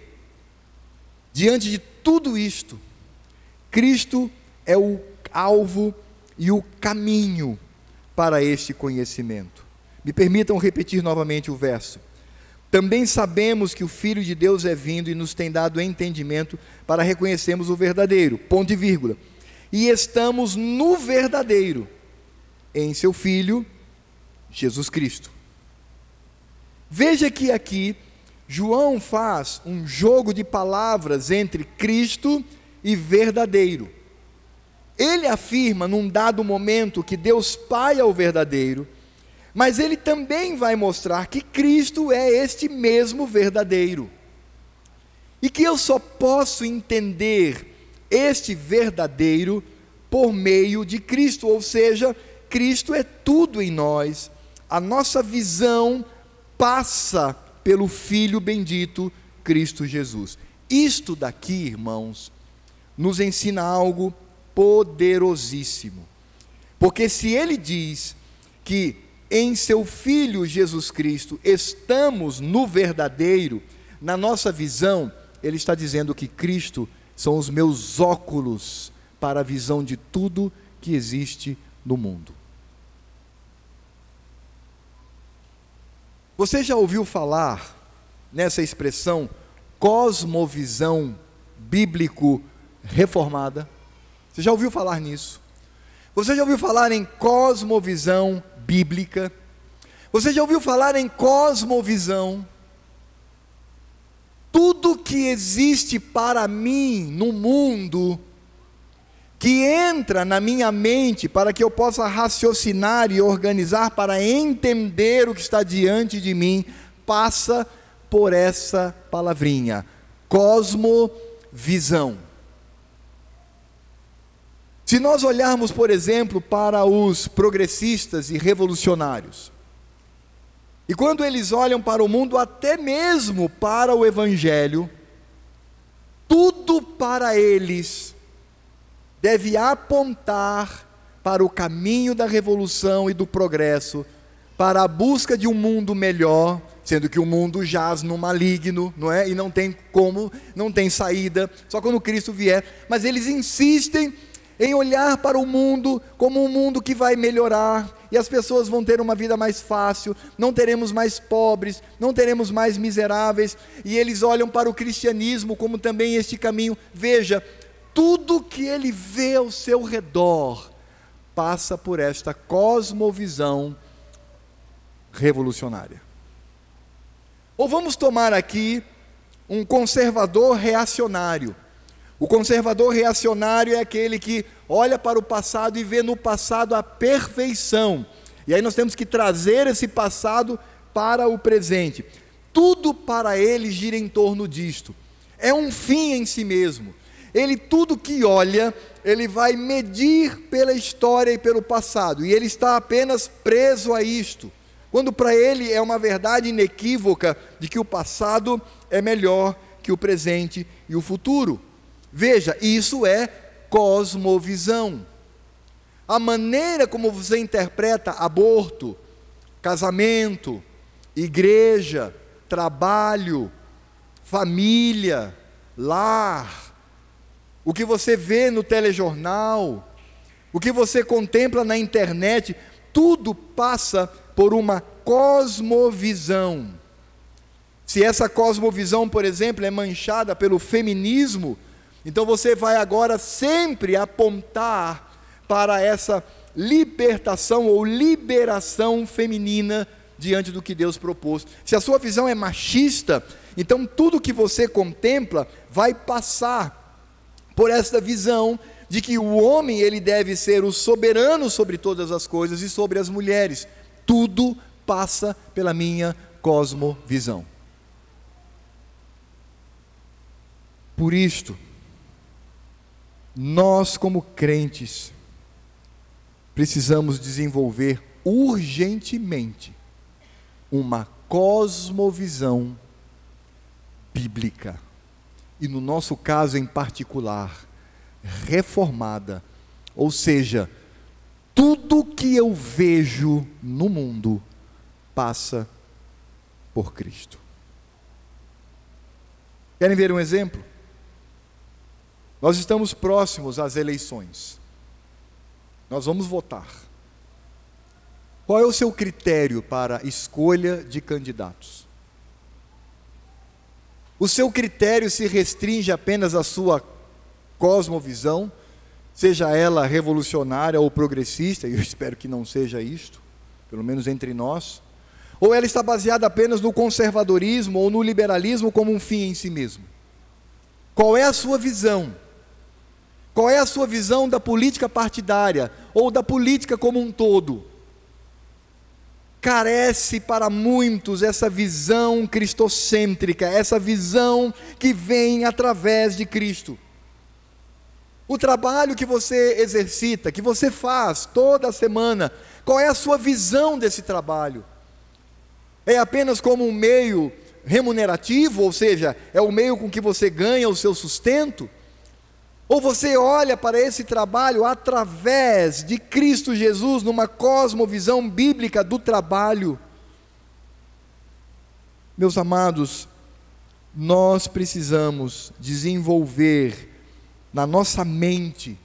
diante de tudo isto, Cristo é o alvo e o caminho para este conhecimento. Me permitam repetir novamente o verso. Também sabemos que o Filho de Deus é vindo e nos tem dado entendimento para reconhecermos o verdadeiro. Ponto e vírgula. E estamos no verdadeiro, em seu Filho, Jesus Cristo. Veja que aqui João faz um jogo de palavras entre Cristo e verdadeiro. Ele afirma num dado momento que Deus Pai é o verdadeiro, mas ele também vai mostrar que Cristo é este mesmo verdadeiro. E que eu só posso entender este verdadeiro por meio de Cristo, ou seja, Cristo é tudo em nós. A nossa visão passa pelo Filho bendito Cristo Jesus. Isto daqui, irmãos, nos ensina algo poderosíssimo. Porque se ele diz que em seu Filho Jesus Cristo estamos no verdadeiro, na nossa visão, ele está dizendo que Cristo são os meus óculos para a visão de tudo que existe no mundo. Você já ouviu falar nessa expressão cosmovisão bíblico reformada? Você já ouviu falar nisso? Você já ouviu falar em cosmovisão bíblica? Você já ouviu falar em cosmovisão? Tudo que existe para mim no mundo que entra na minha mente para que eu possa raciocinar e organizar para entender o que está diante de mim, passa por essa palavrinha: cosmovisão. Se nós olharmos, por exemplo, para os progressistas e revolucionários, e quando eles olham para o mundo, até mesmo para o Evangelho, tudo para eles deve apontar para o caminho da revolução e do progresso, para a busca de um mundo melhor, sendo que o mundo jaz no maligno, não é? E não tem como, não tem saída, só quando Cristo vier. Mas eles insistem em olhar para o mundo como um mundo que vai melhorar e as pessoas vão ter uma vida mais fácil, não teremos mais pobres, não teremos mais miseráveis, e eles olham para o cristianismo como também este caminho. Veja, tudo que ele vê ao seu redor passa por esta cosmovisão revolucionária. Ou vamos tomar aqui um conservador reacionário. O conservador reacionário é aquele que olha para o passado e vê no passado a perfeição. E aí nós temos que trazer esse passado para o presente. Tudo para ele gira em torno disto. É um fim em si mesmo ele tudo que olha, ele vai medir pela história e pelo passado, e ele está apenas preso a isto. Quando para ele é uma verdade inequívoca de que o passado é melhor que o presente e o futuro. Veja, isso é cosmovisão. A maneira como você interpreta aborto, casamento, igreja, trabalho, família, lar, o que você vê no telejornal, o que você contempla na internet, tudo passa por uma cosmovisão. Se essa cosmovisão, por exemplo, é manchada pelo feminismo, então você vai agora sempre apontar para essa libertação ou liberação feminina diante do que Deus propôs. Se a sua visão é machista, então tudo que você contempla vai passar por esta visão de que o homem ele deve ser o soberano sobre todas as coisas e sobre as mulheres. Tudo passa pela minha cosmovisão. Por isto, nós como crentes precisamos desenvolver urgentemente uma cosmovisão bíblica. E no nosso caso em particular, reformada. Ou seja, tudo que eu vejo no mundo passa por Cristo. Querem ver um exemplo? Nós estamos próximos às eleições. Nós vamos votar. Qual é o seu critério para escolha de candidatos? O seu critério se restringe apenas à sua cosmovisão, seja ela revolucionária ou progressista, e eu espero que não seja isto, pelo menos entre nós, ou ela está baseada apenas no conservadorismo ou no liberalismo como um fim em si mesmo? Qual é a sua visão? Qual é a sua visão da política partidária ou da política como um todo? Carece para muitos essa visão cristocêntrica, essa visão que vem através de Cristo. O trabalho que você exercita, que você faz toda semana, qual é a sua visão desse trabalho? É apenas como um meio remunerativo, ou seja, é o meio com que você ganha o seu sustento? Ou você olha para esse trabalho através de Cristo Jesus, numa cosmovisão bíblica do trabalho? Meus amados, nós precisamos desenvolver na nossa mente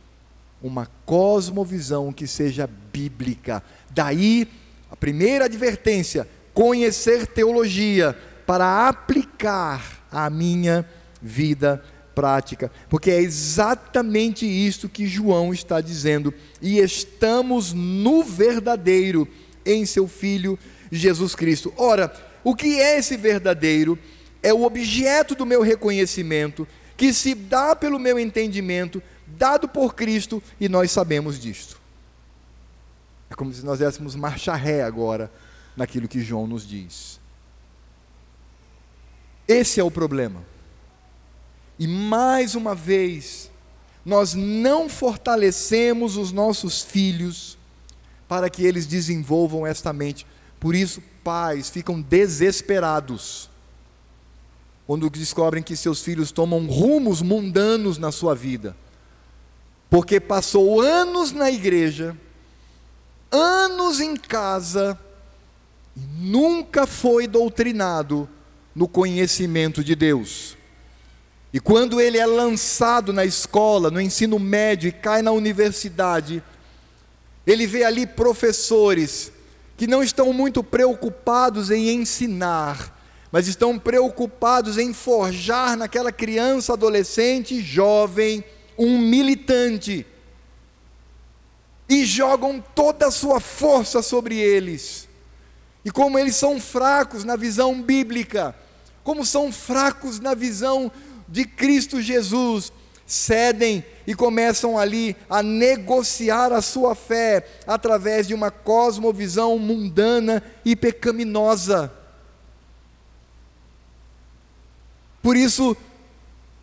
uma cosmovisão que seja bíblica. Daí a primeira advertência: conhecer teologia para aplicar a minha vida prática, porque é exatamente isto que João está dizendo, e estamos no verdadeiro em seu Filho Jesus Cristo. Ora, o que é esse verdadeiro? É o objeto do meu reconhecimento, que se dá pelo meu entendimento, dado por Cristo, e nós sabemos disto. É como se nós dessemos marcha ré agora naquilo que João nos diz. Esse é o problema. E mais uma vez, nós não fortalecemos os nossos filhos para que eles desenvolvam esta mente. Por isso, pais ficam desesperados quando descobrem que seus filhos tomam rumos mundanos na sua vida. Porque passou anos na igreja, anos em casa, e nunca foi doutrinado no conhecimento de Deus. E quando ele é lançado na escola, no ensino médio e cai na universidade, ele vê ali professores que não estão muito preocupados em ensinar, mas estão preocupados em forjar naquela criança, adolescente, jovem, um militante. E jogam toda a sua força sobre eles. E como eles são fracos na visão bíblica, como são fracos na visão de Cristo Jesus, cedem e começam ali a negociar a sua fé através de uma cosmovisão mundana e pecaminosa. Por isso,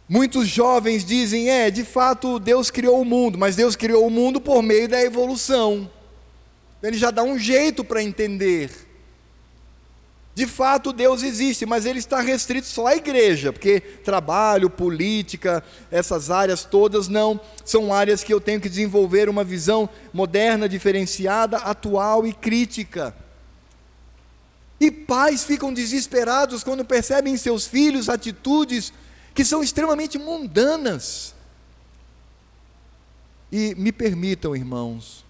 muitos jovens dizem: é, de fato, Deus criou o mundo, mas Deus criou o mundo por meio da evolução. Ele já dá um jeito para entender. De fato, Deus existe, mas ele está restrito só à igreja, porque trabalho, política, essas áreas todas não são áreas que eu tenho que desenvolver uma visão moderna, diferenciada, atual e crítica. E pais ficam desesperados quando percebem em seus filhos atitudes que são extremamente mundanas. E me permitam, irmãos,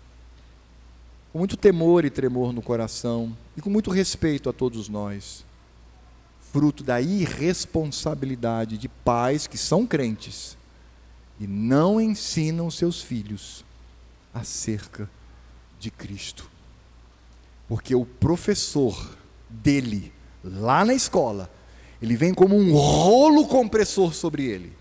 com muito temor e tremor no coração, e com muito respeito a todos nós. fruto da irresponsabilidade de pais que são crentes e não ensinam seus filhos acerca de Cristo. Porque o professor dele, lá na escola, ele vem como um rolo compressor sobre ele.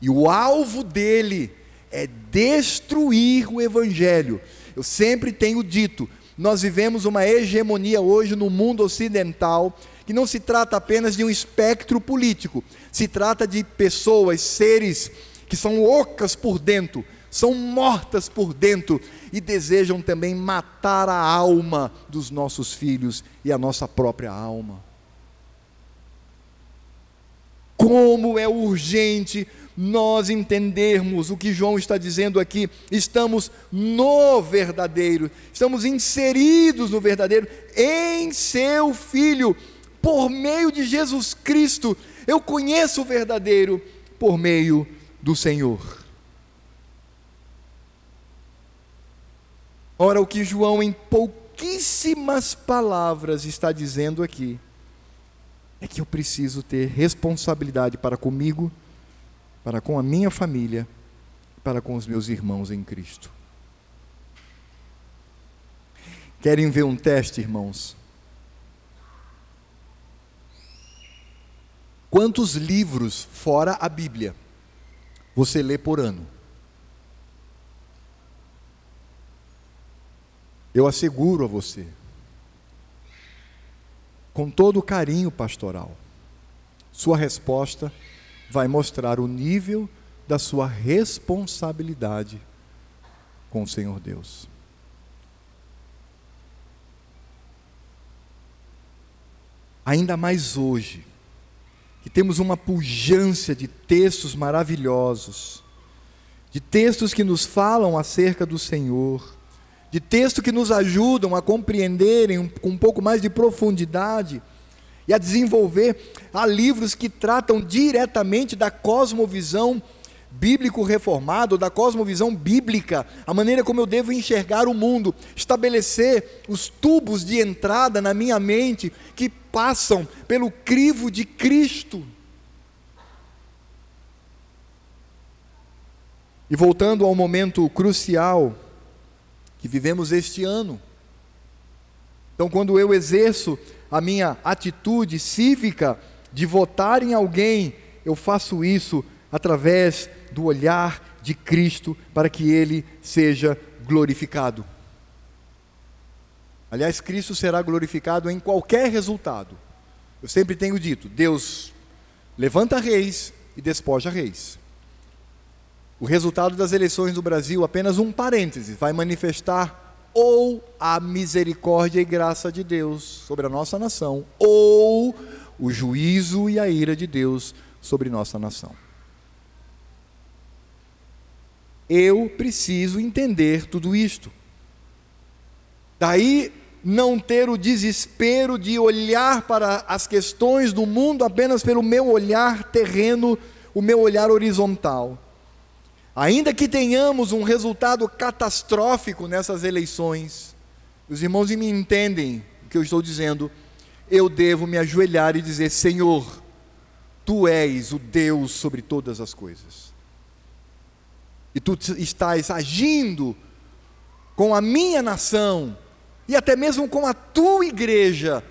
E o alvo dele é destruir o evangelho. Eu sempre tenho dito, nós vivemos uma hegemonia hoje no mundo ocidental, que não se trata apenas de um espectro político, se trata de pessoas, seres que são ocas por dentro, são mortas por dentro e desejam também matar a alma dos nossos filhos e a nossa própria alma. Como é urgente nós entendermos o que João está dizendo aqui, estamos no verdadeiro, estamos inseridos no verdadeiro, em seu Filho, por meio de Jesus Cristo. Eu conheço o verdadeiro por meio do Senhor. Ora, o que João, em pouquíssimas palavras, está dizendo aqui, é que eu preciso ter responsabilidade para comigo, para com a minha família, para com os meus irmãos em Cristo. Querem ver um teste, irmãos? Quantos livros, fora a Bíblia, você lê por ano? Eu asseguro a você, com todo o carinho pastoral, sua resposta vai mostrar o nível da sua responsabilidade com o Senhor Deus. Ainda mais hoje, que temos uma pujança de textos maravilhosos, de textos que nos falam acerca do Senhor, de texto que nos ajudam a compreenderem com um pouco mais de profundidade e a desenvolver. Há livros que tratam diretamente da cosmovisão bíblico-reformado, da cosmovisão bíblica, a maneira como eu devo enxergar o mundo, estabelecer os tubos de entrada na minha mente que passam pelo crivo de Cristo. E voltando ao momento crucial, que vivemos este ano. Então, quando eu exerço a minha atitude cívica de votar em alguém, eu faço isso através do olhar de Cristo para que ele seja glorificado. Aliás, Cristo será glorificado em qualquer resultado. Eu sempre tenho dito: Deus levanta reis e despoja reis. O resultado das eleições do Brasil, apenas um parêntese, vai manifestar ou a misericórdia e graça de Deus sobre a nossa nação, ou o juízo e a ira de Deus sobre nossa nação. Eu preciso entender tudo isto. Daí não ter o desespero de olhar para as questões do mundo apenas pelo meu olhar terreno, o meu olhar horizontal Ainda que tenhamos um resultado catastrófico nessas eleições, os irmãos me entendem o que eu estou dizendo, eu devo me ajoelhar e dizer: Senhor, tu és o Deus sobre todas as coisas. E tu estás agindo com a minha nação e até mesmo com a tua igreja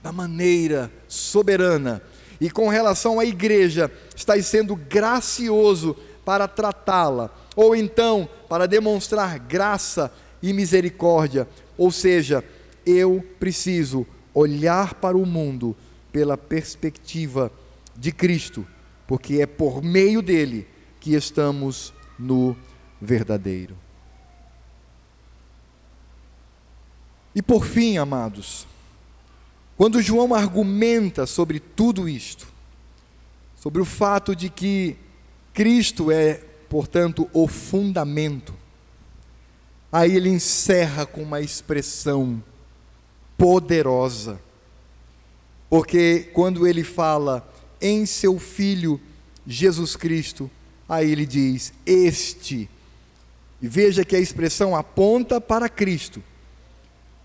da maneira soberana. E com relação à igreja, estás sendo gracioso para tratá-la, ou então para demonstrar graça e misericórdia. Ou seja, eu preciso olhar para o mundo pela perspectiva de Cristo, porque é por meio dele que estamos no verdadeiro. E por fim, amados, quando João argumenta sobre tudo isto, sobre o fato de que Cristo é, portanto, o fundamento. Aí ele encerra com uma expressão poderosa, porque quando ele fala em seu Filho Jesus Cristo, aí ele diz: Este, e veja que a expressão aponta para Cristo,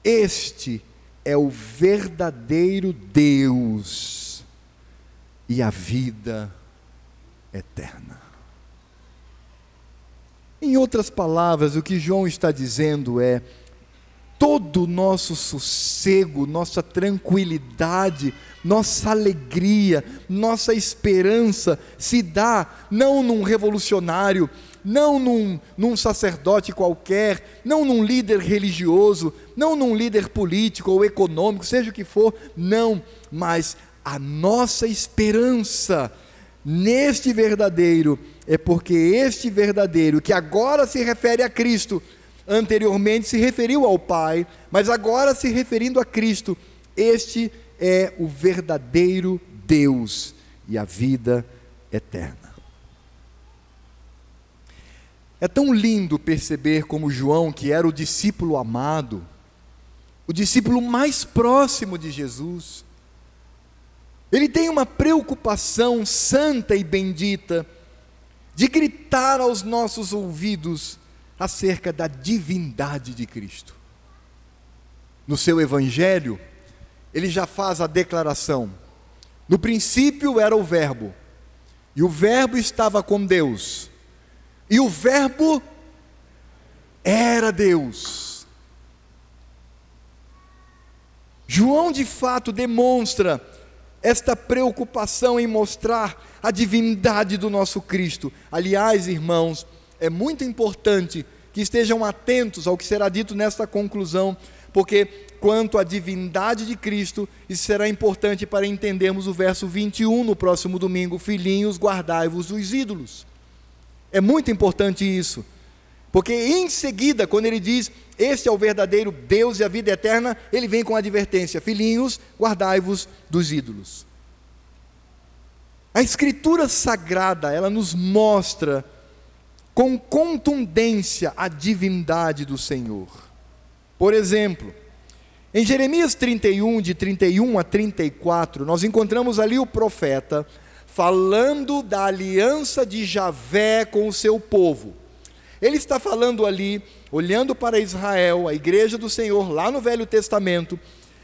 este é o verdadeiro Deus e a vida eterna. Em outras palavras, o que João está dizendo é: todo o nosso sossego, nossa tranquilidade, nossa alegria, nossa esperança se dá não num revolucionário, não num, num, sacerdote qualquer, não num líder religioso, não num líder político ou econômico, seja o que for, não, mas a nossa esperança neste verdadeiro é porque este verdadeiro, que agora se refere a Cristo, anteriormente se referiu ao Pai, mas agora se referindo a Cristo, este é o verdadeiro Deus e a vida eterna. É tão lindo perceber como João, que era o discípulo amado, o discípulo mais próximo de Jesus, ele tem uma preocupação santa e bendita de gritar aos nossos ouvidos acerca da divindade de Cristo. No seu evangelho, ele já faz a declaração: no princípio era o Verbo, e o Verbo estava com Deus, e o Verbo era Deus. João de fato demonstra esta preocupação em mostrar a divindade do nosso Cristo. Aliás, irmãos, é muito importante que estejam atentos ao que será dito nesta conclusão, porque quanto à divindade de Cristo, isso será importante para entendermos o verso 21 no próximo domingo: Filhinhos, guardai-vos dos ídolos. É muito importante isso. Porque em seguida, quando ele diz, Este é o verdadeiro Deus e a vida eterna, ele vem com a advertência: Filhinhos, guardai-vos dos ídolos. A Escritura Sagrada, ela nos mostra com contundência a divindade do Senhor. Por exemplo, em Jeremias 31, de 31 a 34, nós encontramos ali o profeta falando da aliança de Javé com o seu povo. Ele está falando ali, olhando para Israel, a igreja do Senhor, lá no Velho Testamento,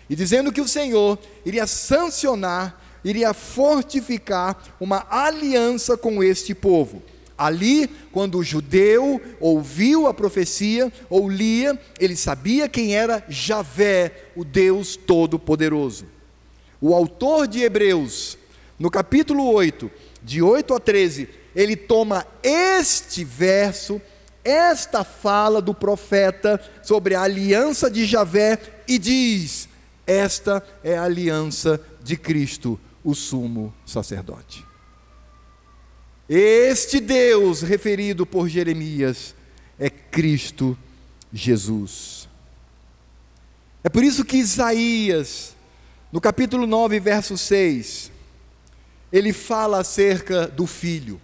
e dizendo que o Senhor iria sancionar, iria fortificar uma aliança com este povo. Ali, quando o judeu ouviu a profecia ou lia, ele sabia quem era Javé, o Deus Todo-Poderoso. O autor de Hebreus, no capítulo 8, de 8 a 13, ele toma este verso esta fala do profeta sobre a aliança de Javé e diz: Esta é a aliança de Cristo, o sumo sacerdote. Este Deus referido por Jeremias é Cristo Jesus. É por isso que Isaías, no capítulo 9, verso 6, ele fala acerca do filho.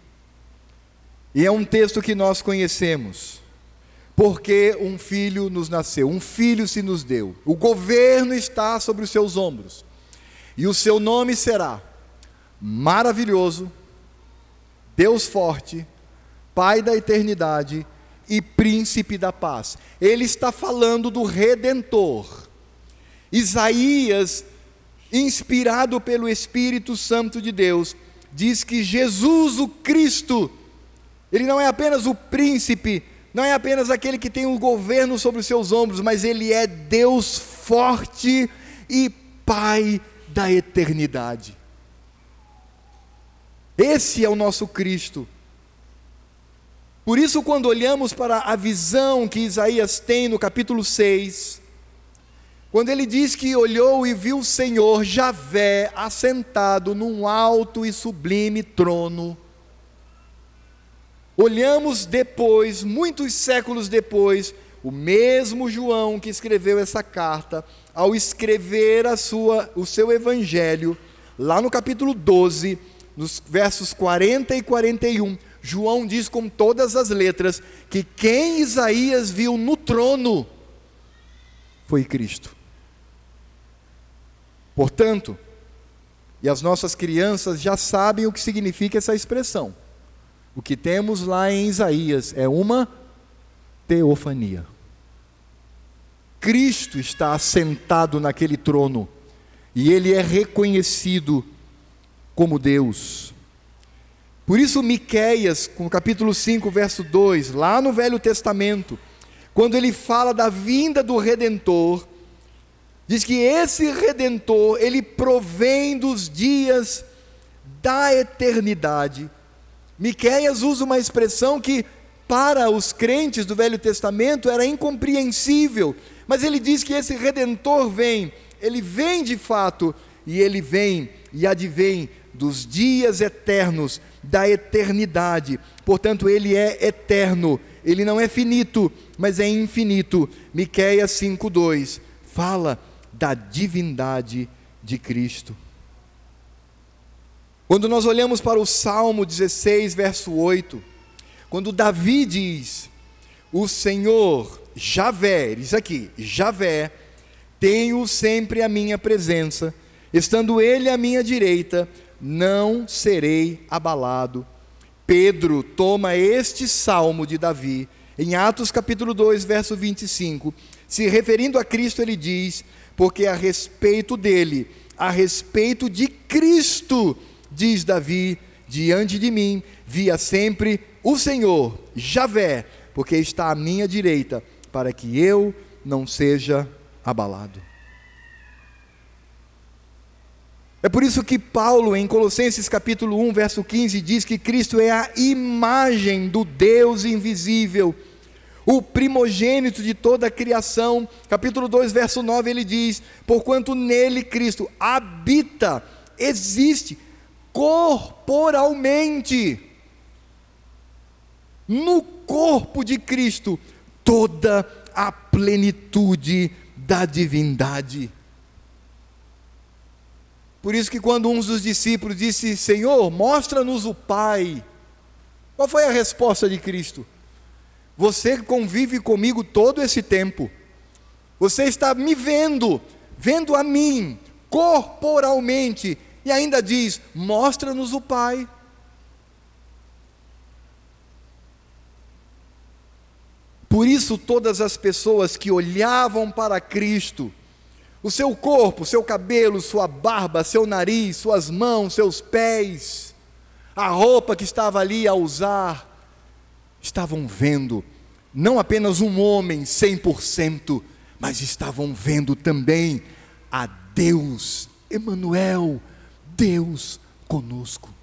E é um texto que nós conhecemos. Porque um filho nos nasceu, um filho se nos deu. O governo está sobre os seus ombros. E o seu nome será Maravilhoso, Deus forte, Pai da eternidade e Príncipe da paz. Ele está falando do redentor. Isaías, inspirado pelo Espírito Santo de Deus, diz que Jesus o Cristo ele não é apenas o príncipe, não é apenas aquele que tem o governo sobre os seus ombros, mas ele é Deus forte e Pai da eternidade. Esse é o nosso Cristo. Por isso, quando olhamos para a visão que Isaías tem no capítulo 6, quando ele diz que olhou e viu o Senhor Javé assentado num alto e sublime trono, Olhamos depois, muitos séculos depois, o mesmo João que escreveu essa carta, ao escrever a sua, o seu evangelho, lá no capítulo 12, nos versos 40 e 41, João diz com todas as letras que quem Isaías viu no trono foi Cristo. Portanto, e as nossas crianças já sabem o que significa essa expressão. O que temos lá em Isaías é uma teofania. Cristo está assentado naquele trono e ele é reconhecido como Deus. Por isso Miqueias, no capítulo 5, verso 2, lá no Velho Testamento, quando ele fala da vinda do redentor, diz que esse redentor, ele provém dos dias da eternidade. Miqueias usa uma expressão que para os crentes do Velho Testamento era incompreensível, mas ele diz que esse redentor vem, ele vem de fato, e ele vem e advém dos dias eternos, da eternidade. Portanto, ele é eterno, ele não é finito, mas é infinito. Miqueias 5:2 fala da divindade de Cristo. Quando nós olhamos para o Salmo 16, verso 8, quando Davi diz: O Senhor, Javé, diz aqui, Javé, tenho sempre a minha presença, estando ele à minha direita, não serei abalado. Pedro toma este salmo de Davi, em Atos capítulo 2, verso 25, se referindo a Cristo, ele diz: Porque a respeito dele, a respeito de Cristo, diz Davi, diante de mim via sempre o Senhor, Javé, porque está à minha direita, para que eu não seja abalado. É por isso que Paulo, em Colossenses capítulo 1, verso 15, diz que Cristo é a imagem do Deus invisível, o primogênito de toda a criação. Capítulo 2, verso 9, ele diz: Porquanto nele Cristo habita, existe corporalmente no corpo de Cristo toda a plenitude da divindade. Por isso que quando um dos discípulos disse: "Senhor, mostra-nos o Pai", qual foi a resposta de Cristo? Você convive comigo todo esse tempo. Você está me vendo, vendo a mim corporalmente e ainda diz: "Mostra-nos o Pai". Por isso, todas as pessoas que olhavam para Cristo, o seu corpo, seu cabelo, sua barba, seu nariz, suas mãos, seus pés, a roupa que estava ali a usar, estavam vendo não apenas um homem 100%, mas estavam vendo também a Deus, Emanuel, Deus conosco.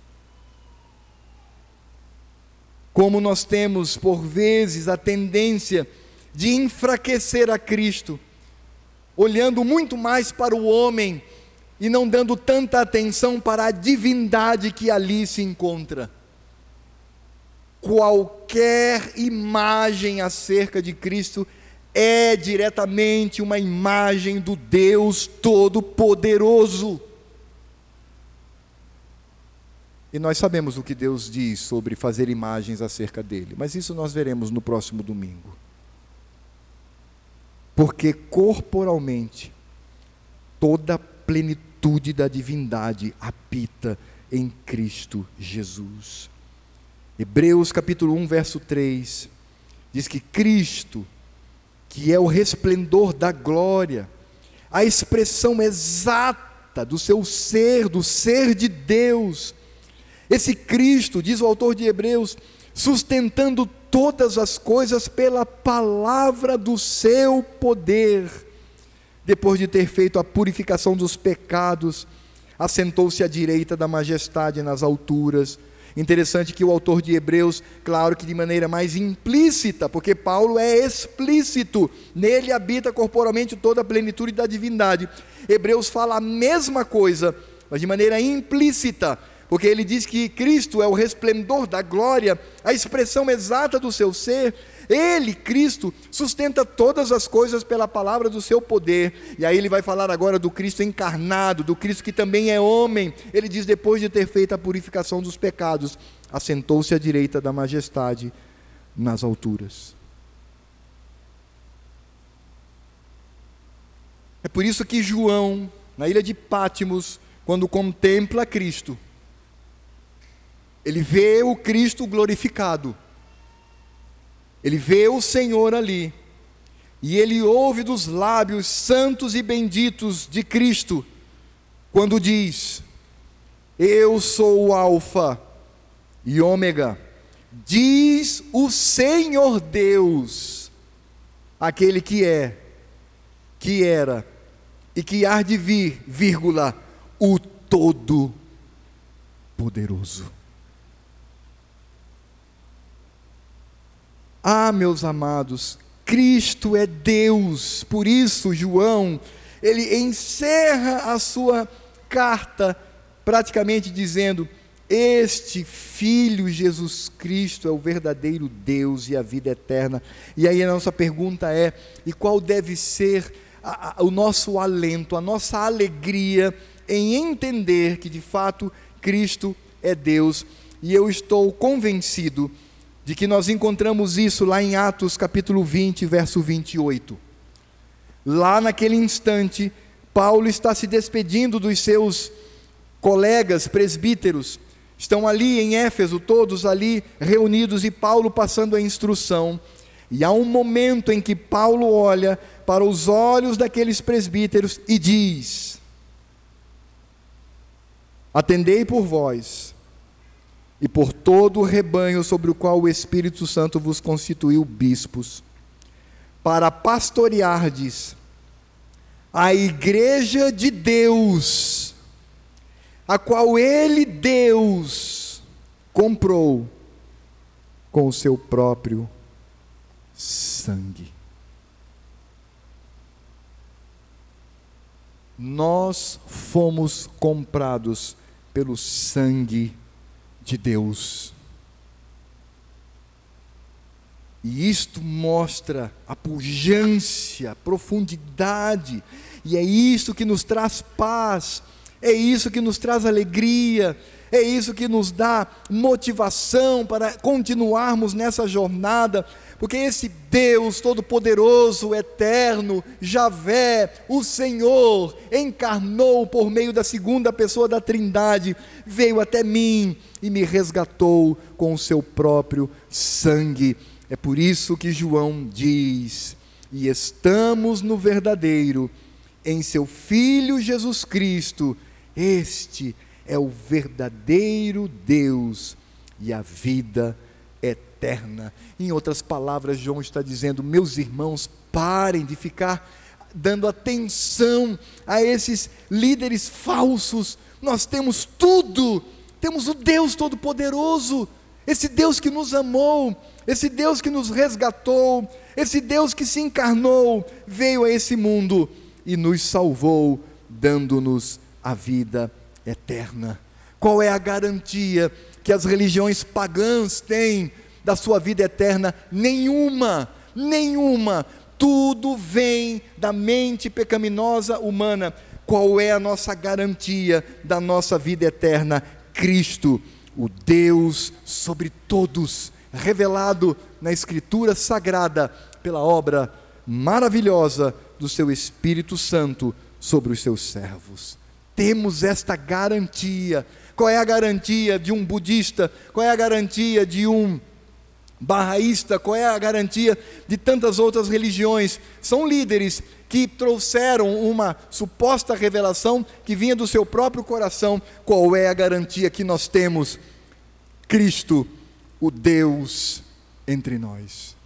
Como nós temos, por vezes, a tendência de enfraquecer a Cristo, olhando muito mais para o homem e não dando tanta atenção para a divindade que ali se encontra. Qualquer imagem acerca de Cristo é diretamente uma imagem do Deus Todo-Poderoso. E nós sabemos o que Deus diz sobre fazer imagens acerca dele, mas isso nós veremos no próximo domingo. Porque corporalmente, toda a plenitude da divindade habita em Cristo Jesus. Hebreus capítulo 1, verso 3, diz que Cristo, que é o resplendor da glória, a expressão exata do seu ser, do ser de Deus, esse Cristo, diz o autor de Hebreus, sustentando todas as coisas pela palavra do seu poder, depois de ter feito a purificação dos pecados, assentou-se à direita da majestade nas alturas. Interessante que o autor de Hebreus, claro que de maneira mais implícita, porque Paulo é explícito, nele habita corporalmente toda a plenitude da divindade. Hebreus fala a mesma coisa, mas de maneira implícita, porque ele diz que Cristo é o resplendor da glória, a expressão exata do seu ser. Ele, Cristo, sustenta todas as coisas pela palavra do seu poder. E aí ele vai falar agora do Cristo encarnado, do Cristo que também é homem. Ele diz: depois de ter feito a purificação dos pecados, assentou-se à direita da majestade nas alturas. É por isso que João, na ilha de Pátimos, quando contempla Cristo, ele vê o Cristo glorificado. Ele vê o Senhor ali. E ele ouve dos lábios santos e benditos de Cristo, quando diz: Eu sou o Alfa e Ômega, diz o Senhor Deus, aquele que é, que era e que há de vir, vírgula, o Todo-Poderoso. Ah, meus amados, Cristo é Deus, por isso João, ele encerra a sua carta praticamente dizendo: Este Filho Jesus Cristo é o verdadeiro Deus e a vida eterna. E aí a nossa pergunta é: e qual deve ser a, a, o nosso alento, a nossa alegria em entender que de fato Cristo é Deus? E eu estou convencido de que nós encontramos isso lá em Atos capítulo 20, verso 28. Lá naquele instante, Paulo está se despedindo dos seus colegas presbíteros, estão ali em Éfeso, todos ali reunidos, e Paulo passando a instrução. E há um momento em que Paulo olha para os olhos daqueles presbíteros e diz: Atendei por vós e por todo o rebanho sobre o qual o Espírito Santo vos constituiu bispos, para pastoreardes a igreja de Deus, a qual ele, Deus, comprou com o seu próprio sangue. Nós fomos comprados pelo sangue de Deus. E isto mostra a pujança, a profundidade, e é isso que nos traz paz, é isso que nos traz alegria, é isso que nos dá motivação para continuarmos nessa jornada, porque esse Deus Todo-Poderoso, Eterno, Javé, o Senhor, encarnou por meio da segunda pessoa da Trindade, veio até mim e me resgatou com o seu próprio sangue. É por isso que João diz: e estamos no verdadeiro, em seu Filho Jesus Cristo, este é o verdadeiro Deus e a vida eterna. Em outras palavras, João está dizendo: meus irmãos, parem de ficar dando atenção a esses líderes falsos. Nós temos tudo, temos o Deus Todo-Poderoso, esse Deus que nos amou, esse Deus que nos resgatou, esse Deus que se encarnou, veio a esse mundo e nos salvou, dando-nos a vida eterna eterna. Qual é a garantia que as religiões pagãs têm da sua vida eterna? Nenhuma, nenhuma. Tudo vem da mente pecaminosa humana. Qual é a nossa garantia da nossa vida eterna? Cristo, o Deus sobre todos, revelado na Escritura Sagrada pela obra maravilhosa do seu Espírito Santo sobre os seus servos temos esta garantia. Qual é a garantia de um budista? Qual é a garantia de um barraísta? Qual é a garantia de tantas outras religiões? São líderes que trouxeram uma suposta revelação que vinha do seu próprio coração. Qual é a garantia que nós temos? Cristo, o Deus entre nós.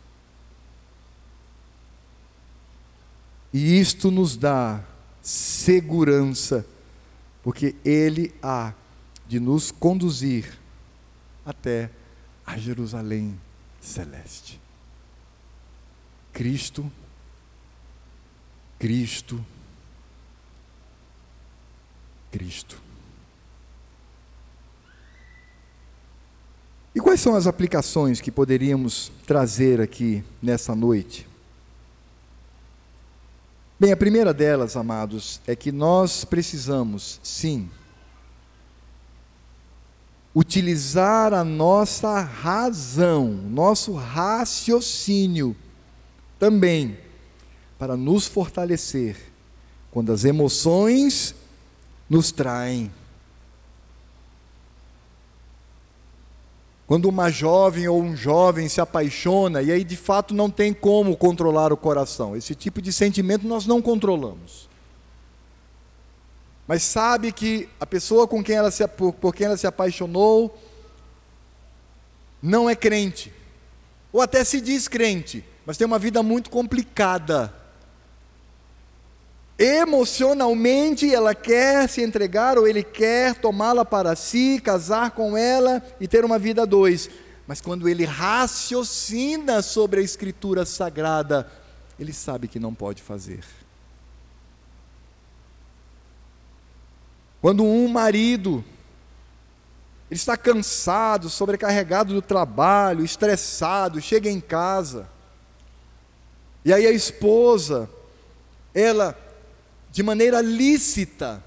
E isto nos dá segurança porque Ele há de nos conduzir até a Jerusalém celeste. Cristo, Cristo, Cristo. E quais são as aplicações que poderíamos trazer aqui nessa noite? Bem, a primeira delas, amados, é que nós precisamos, sim, utilizar a nossa razão, nosso raciocínio também para nos fortalecer quando as emoções nos traem Quando uma jovem ou um jovem se apaixona e aí de fato não tem como controlar o coração. Esse tipo de sentimento nós não controlamos. mas sabe que a pessoa com quem ela se, por, por quem ela se apaixonou não é crente, ou até se diz crente, mas tem uma vida muito complicada. Emocionalmente ela quer se entregar ou ele quer tomá-la para si, casar com ela e ter uma vida a dois. Mas quando ele raciocina sobre a escritura sagrada, ele sabe que não pode fazer. Quando um marido ele está cansado, sobrecarregado do trabalho, estressado, chega em casa, e aí a esposa, ela, de maneira lícita,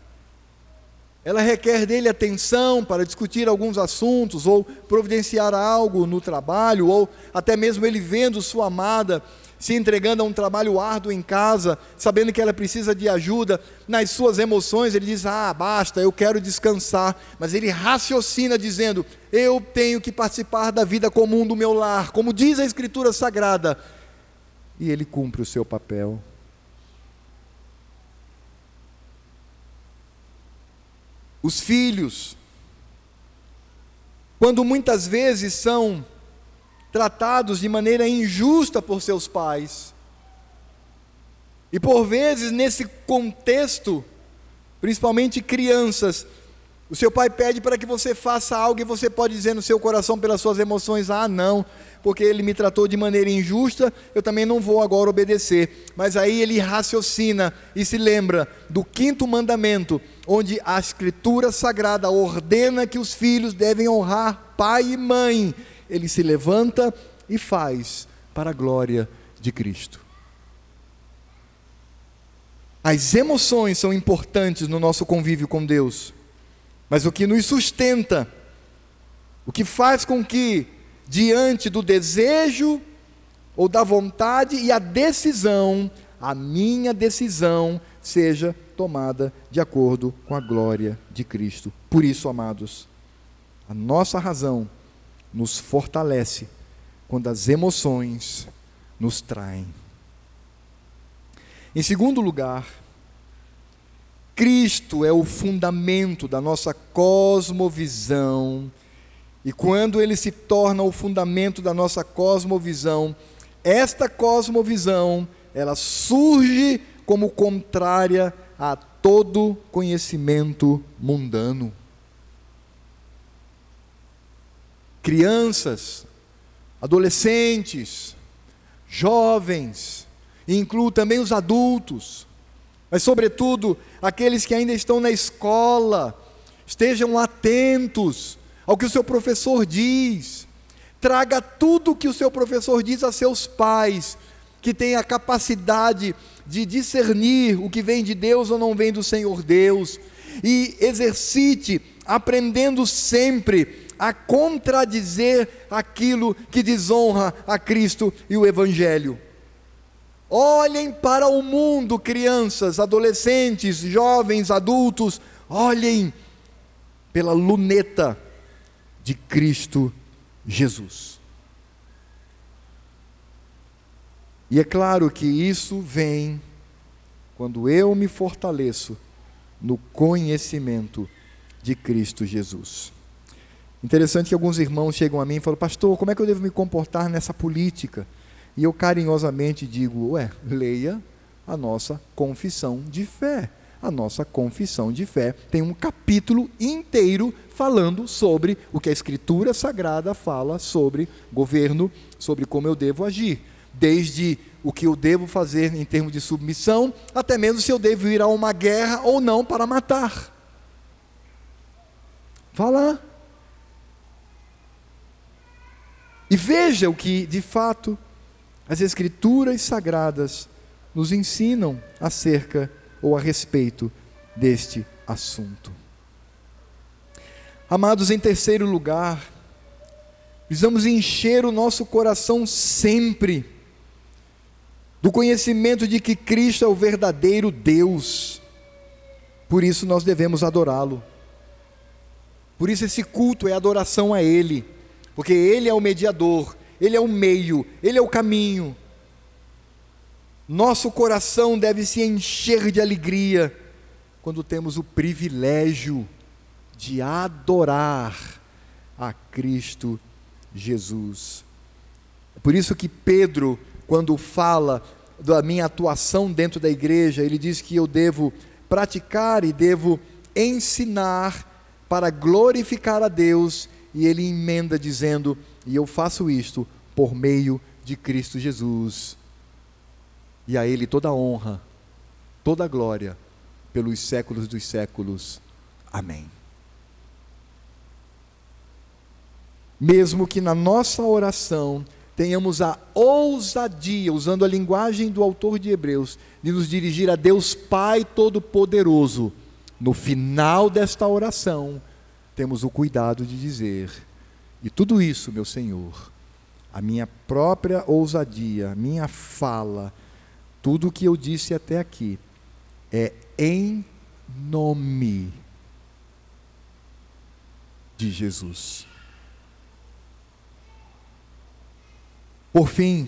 ela requer dele atenção para discutir alguns assuntos, ou providenciar algo no trabalho, ou até mesmo ele vendo sua amada se entregando a um trabalho árduo em casa, sabendo que ela precisa de ajuda, nas suas emoções, ele diz: Ah, basta, eu quero descansar. Mas ele raciocina dizendo: Eu tenho que participar da vida comum do meu lar, como diz a Escritura Sagrada. E ele cumpre o seu papel. Os filhos, quando muitas vezes são tratados de maneira injusta por seus pais. E por vezes, nesse contexto, principalmente crianças, o seu pai pede para que você faça algo e você pode dizer no seu coração, pelas suas emoções: ah, não, porque ele me tratou de maneira injusta, eu também não vou agora obedecer. Mas aí ele raciocina e se lembra do quinto mandamento, onde a Escritura Sagrada ordena que os filhos devem honrar pai e mãe ele se levanta e faz para a glória de Cristo. As emoções são importantes no nosso convívio com Deus, mas o que nos sustenta, o que faz com que, diante do desejo ou da vontade e a decisão, a minha decisão seja tomada de acordo com a glória de Cristo. Por isso, amados, a nossa razão nos fortalece quando as emoções nos traem. Em segundo lugar, Cristo é o fundamento da nossa cosmovisão, e quando ele se torna o fundamento da nossa cosmovisão, esta cosmovisão, ela surge como contrária a todo conhecimento mundano. crianças, adolescentes, jovens, e incluo também os adultos, mas, sobretudo, aqueles que ainda estão na escola, estejam atentos ao que o seu professor diz, traga tudo o que o seu professor diz a seus pais, que tenha a capacidade de discernir o que vem de Deus ou não vem do Senhor Deus, e exercite, aprendendo sempre a contradizer aquilo que desonra a Cristo e o Evangelho. Olhem para o mundo, crianças, adolescentes, jovens, adultos, olhem pela luneta de Cristo Jesus. E é claro que isso vem quando eu me fortaleço no conhecimento de Cristo Jesus. Interessante que alguns irmãos chegam a mim e falam, pastor, como é que eu devo me comportar nessa política? E eu carinhosamente digo, ué, leia a nossa confissão de fé. A nossa confissão de fé tem um capítulo inteiro falando sobre o que a Escritura Sagrada fala sobre governo, sobre como eu devo agir. Desde o que eu devo fazer em termos de submissão, até mesmo se eu devo ir a uma guerra ou não para matar. Vá lá. E veja o que, de fato, as Escrituras sagradas nos ensinam acerca ou a respeito deste assunto. Amados, em terceiro lugar, precisamos encher o nosso coração sempre do conhecimento de que Cristo é o verdadeiro Deus. Por isso nós devemos adorá-lo. Por isso esse culto é adoração a Ele porque Ele é o mediador, Ele é o meio, Ele é o caminho. Nosso coração deve se encher de alegria quando temos o privilégio de adorar a Cristo Jesus. Por isso que Pedro, quando fala da minha atuação dentro da igreja, ele diz que eu devo praticar e devo ensinar para glorificar a Deus, e ele emenda dizendo: E eu faço isto por meio de Cristo Jesus. E a Ele toda a honra, toda a glória, pelos séculos dos séculos. Amém. Mesmo que na nossa oração tenhamos a ousadia, usando a linguagem do autor de Hebreus, de nos dirigir a Deus Pai Todo-Poderoso, no final desta oração, temos o cuidado de dizer: e tudo isso, meu Senhor, a minha própria ousadia, a minha fala, tudo o que eu disse até aqui, é em nome de Jesus. Por fim,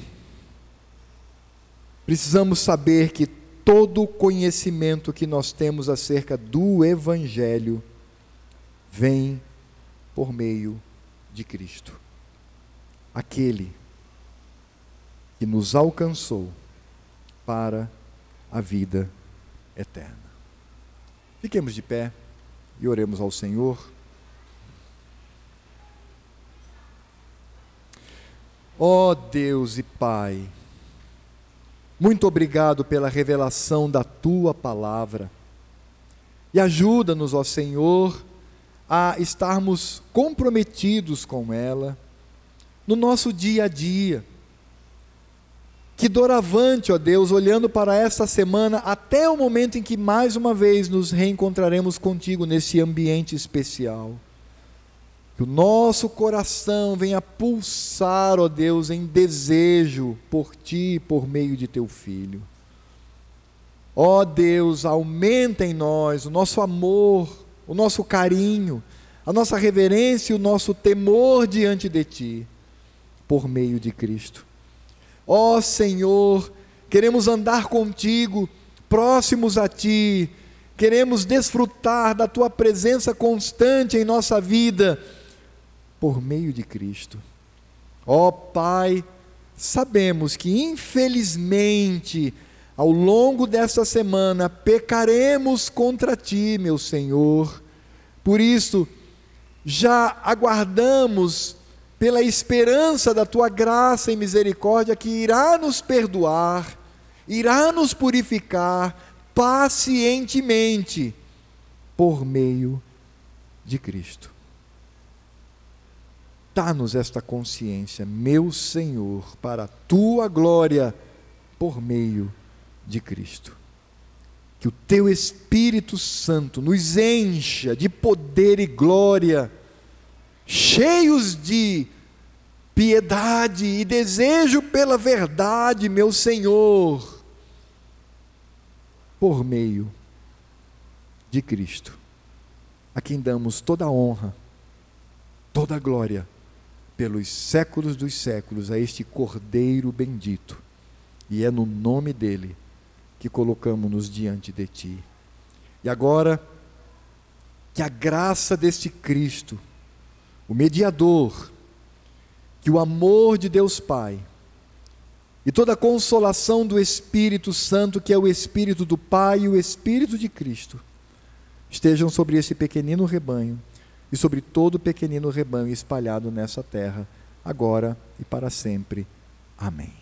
precisamos saber que todo o conhecimento que nós temos acerca do Evangelho vem por meio de Cristo, aquele que nos alcançou para a vida eterna. Fiquemos de pé e oremos ao Senhor. Ó oh Deus e Pai, muito obrigado pela revelação da tua palavra. E ajuda-nos, ó Senhor, a estarmos comprometidos com ela no nosso dia a dia. Que doravante, ó Deus, olhando para esta semana, até o momento em que mais uma vez nos reencontraremos contigo nesse ambiente especial que o nosso coração venha pulsar, ó Deus, em desejo por Ti, por meio de Teu Filho. Ó Deus, aumenta em nós o nosso amor, o nosso carinho, a nossa reverência e o nosso temor diante de Ti, por meio de Cristo. Ó Senhor, queremos andar contigo, próximos a Ti, queremos desfrutar da Tua presença constante em nossa vida por meio de Cristo. Ó oh, Pai, sabemos que infelizmente ao longo desta semana pecaremos contra ti, meu Senhor. Por isso, já aguardamos pela esperança da tua graça e misericórdia que irá nos perdoar, irá nos purificar pacientemente por meio de Cristo. Dá-nos esta consciência, meu Senhor, para a tua glória, por meio de Cristo. Que o teu Espírito Santo nos encha de poder e glória, cheios de piedade e desejo pela verdade, meu Senhor, por meio de Cristo, a quem damos toda a honra, toda a glória pelos séculos dos séculos a este Cordeiro bendito, e é no nome dele que colocamos-nos diante de ti. E agora, que a graça deste Cristo, o mediador, que o amor de Deus Pai, e toda a consolação do Espírito Santo, que é o Espírito do Pai e o Espírito de Cristo, estejam sobre esse pequenino rebanho e sobre todo o pequenino rebanho espalhado nessa terra, agora e para sempre. Amém.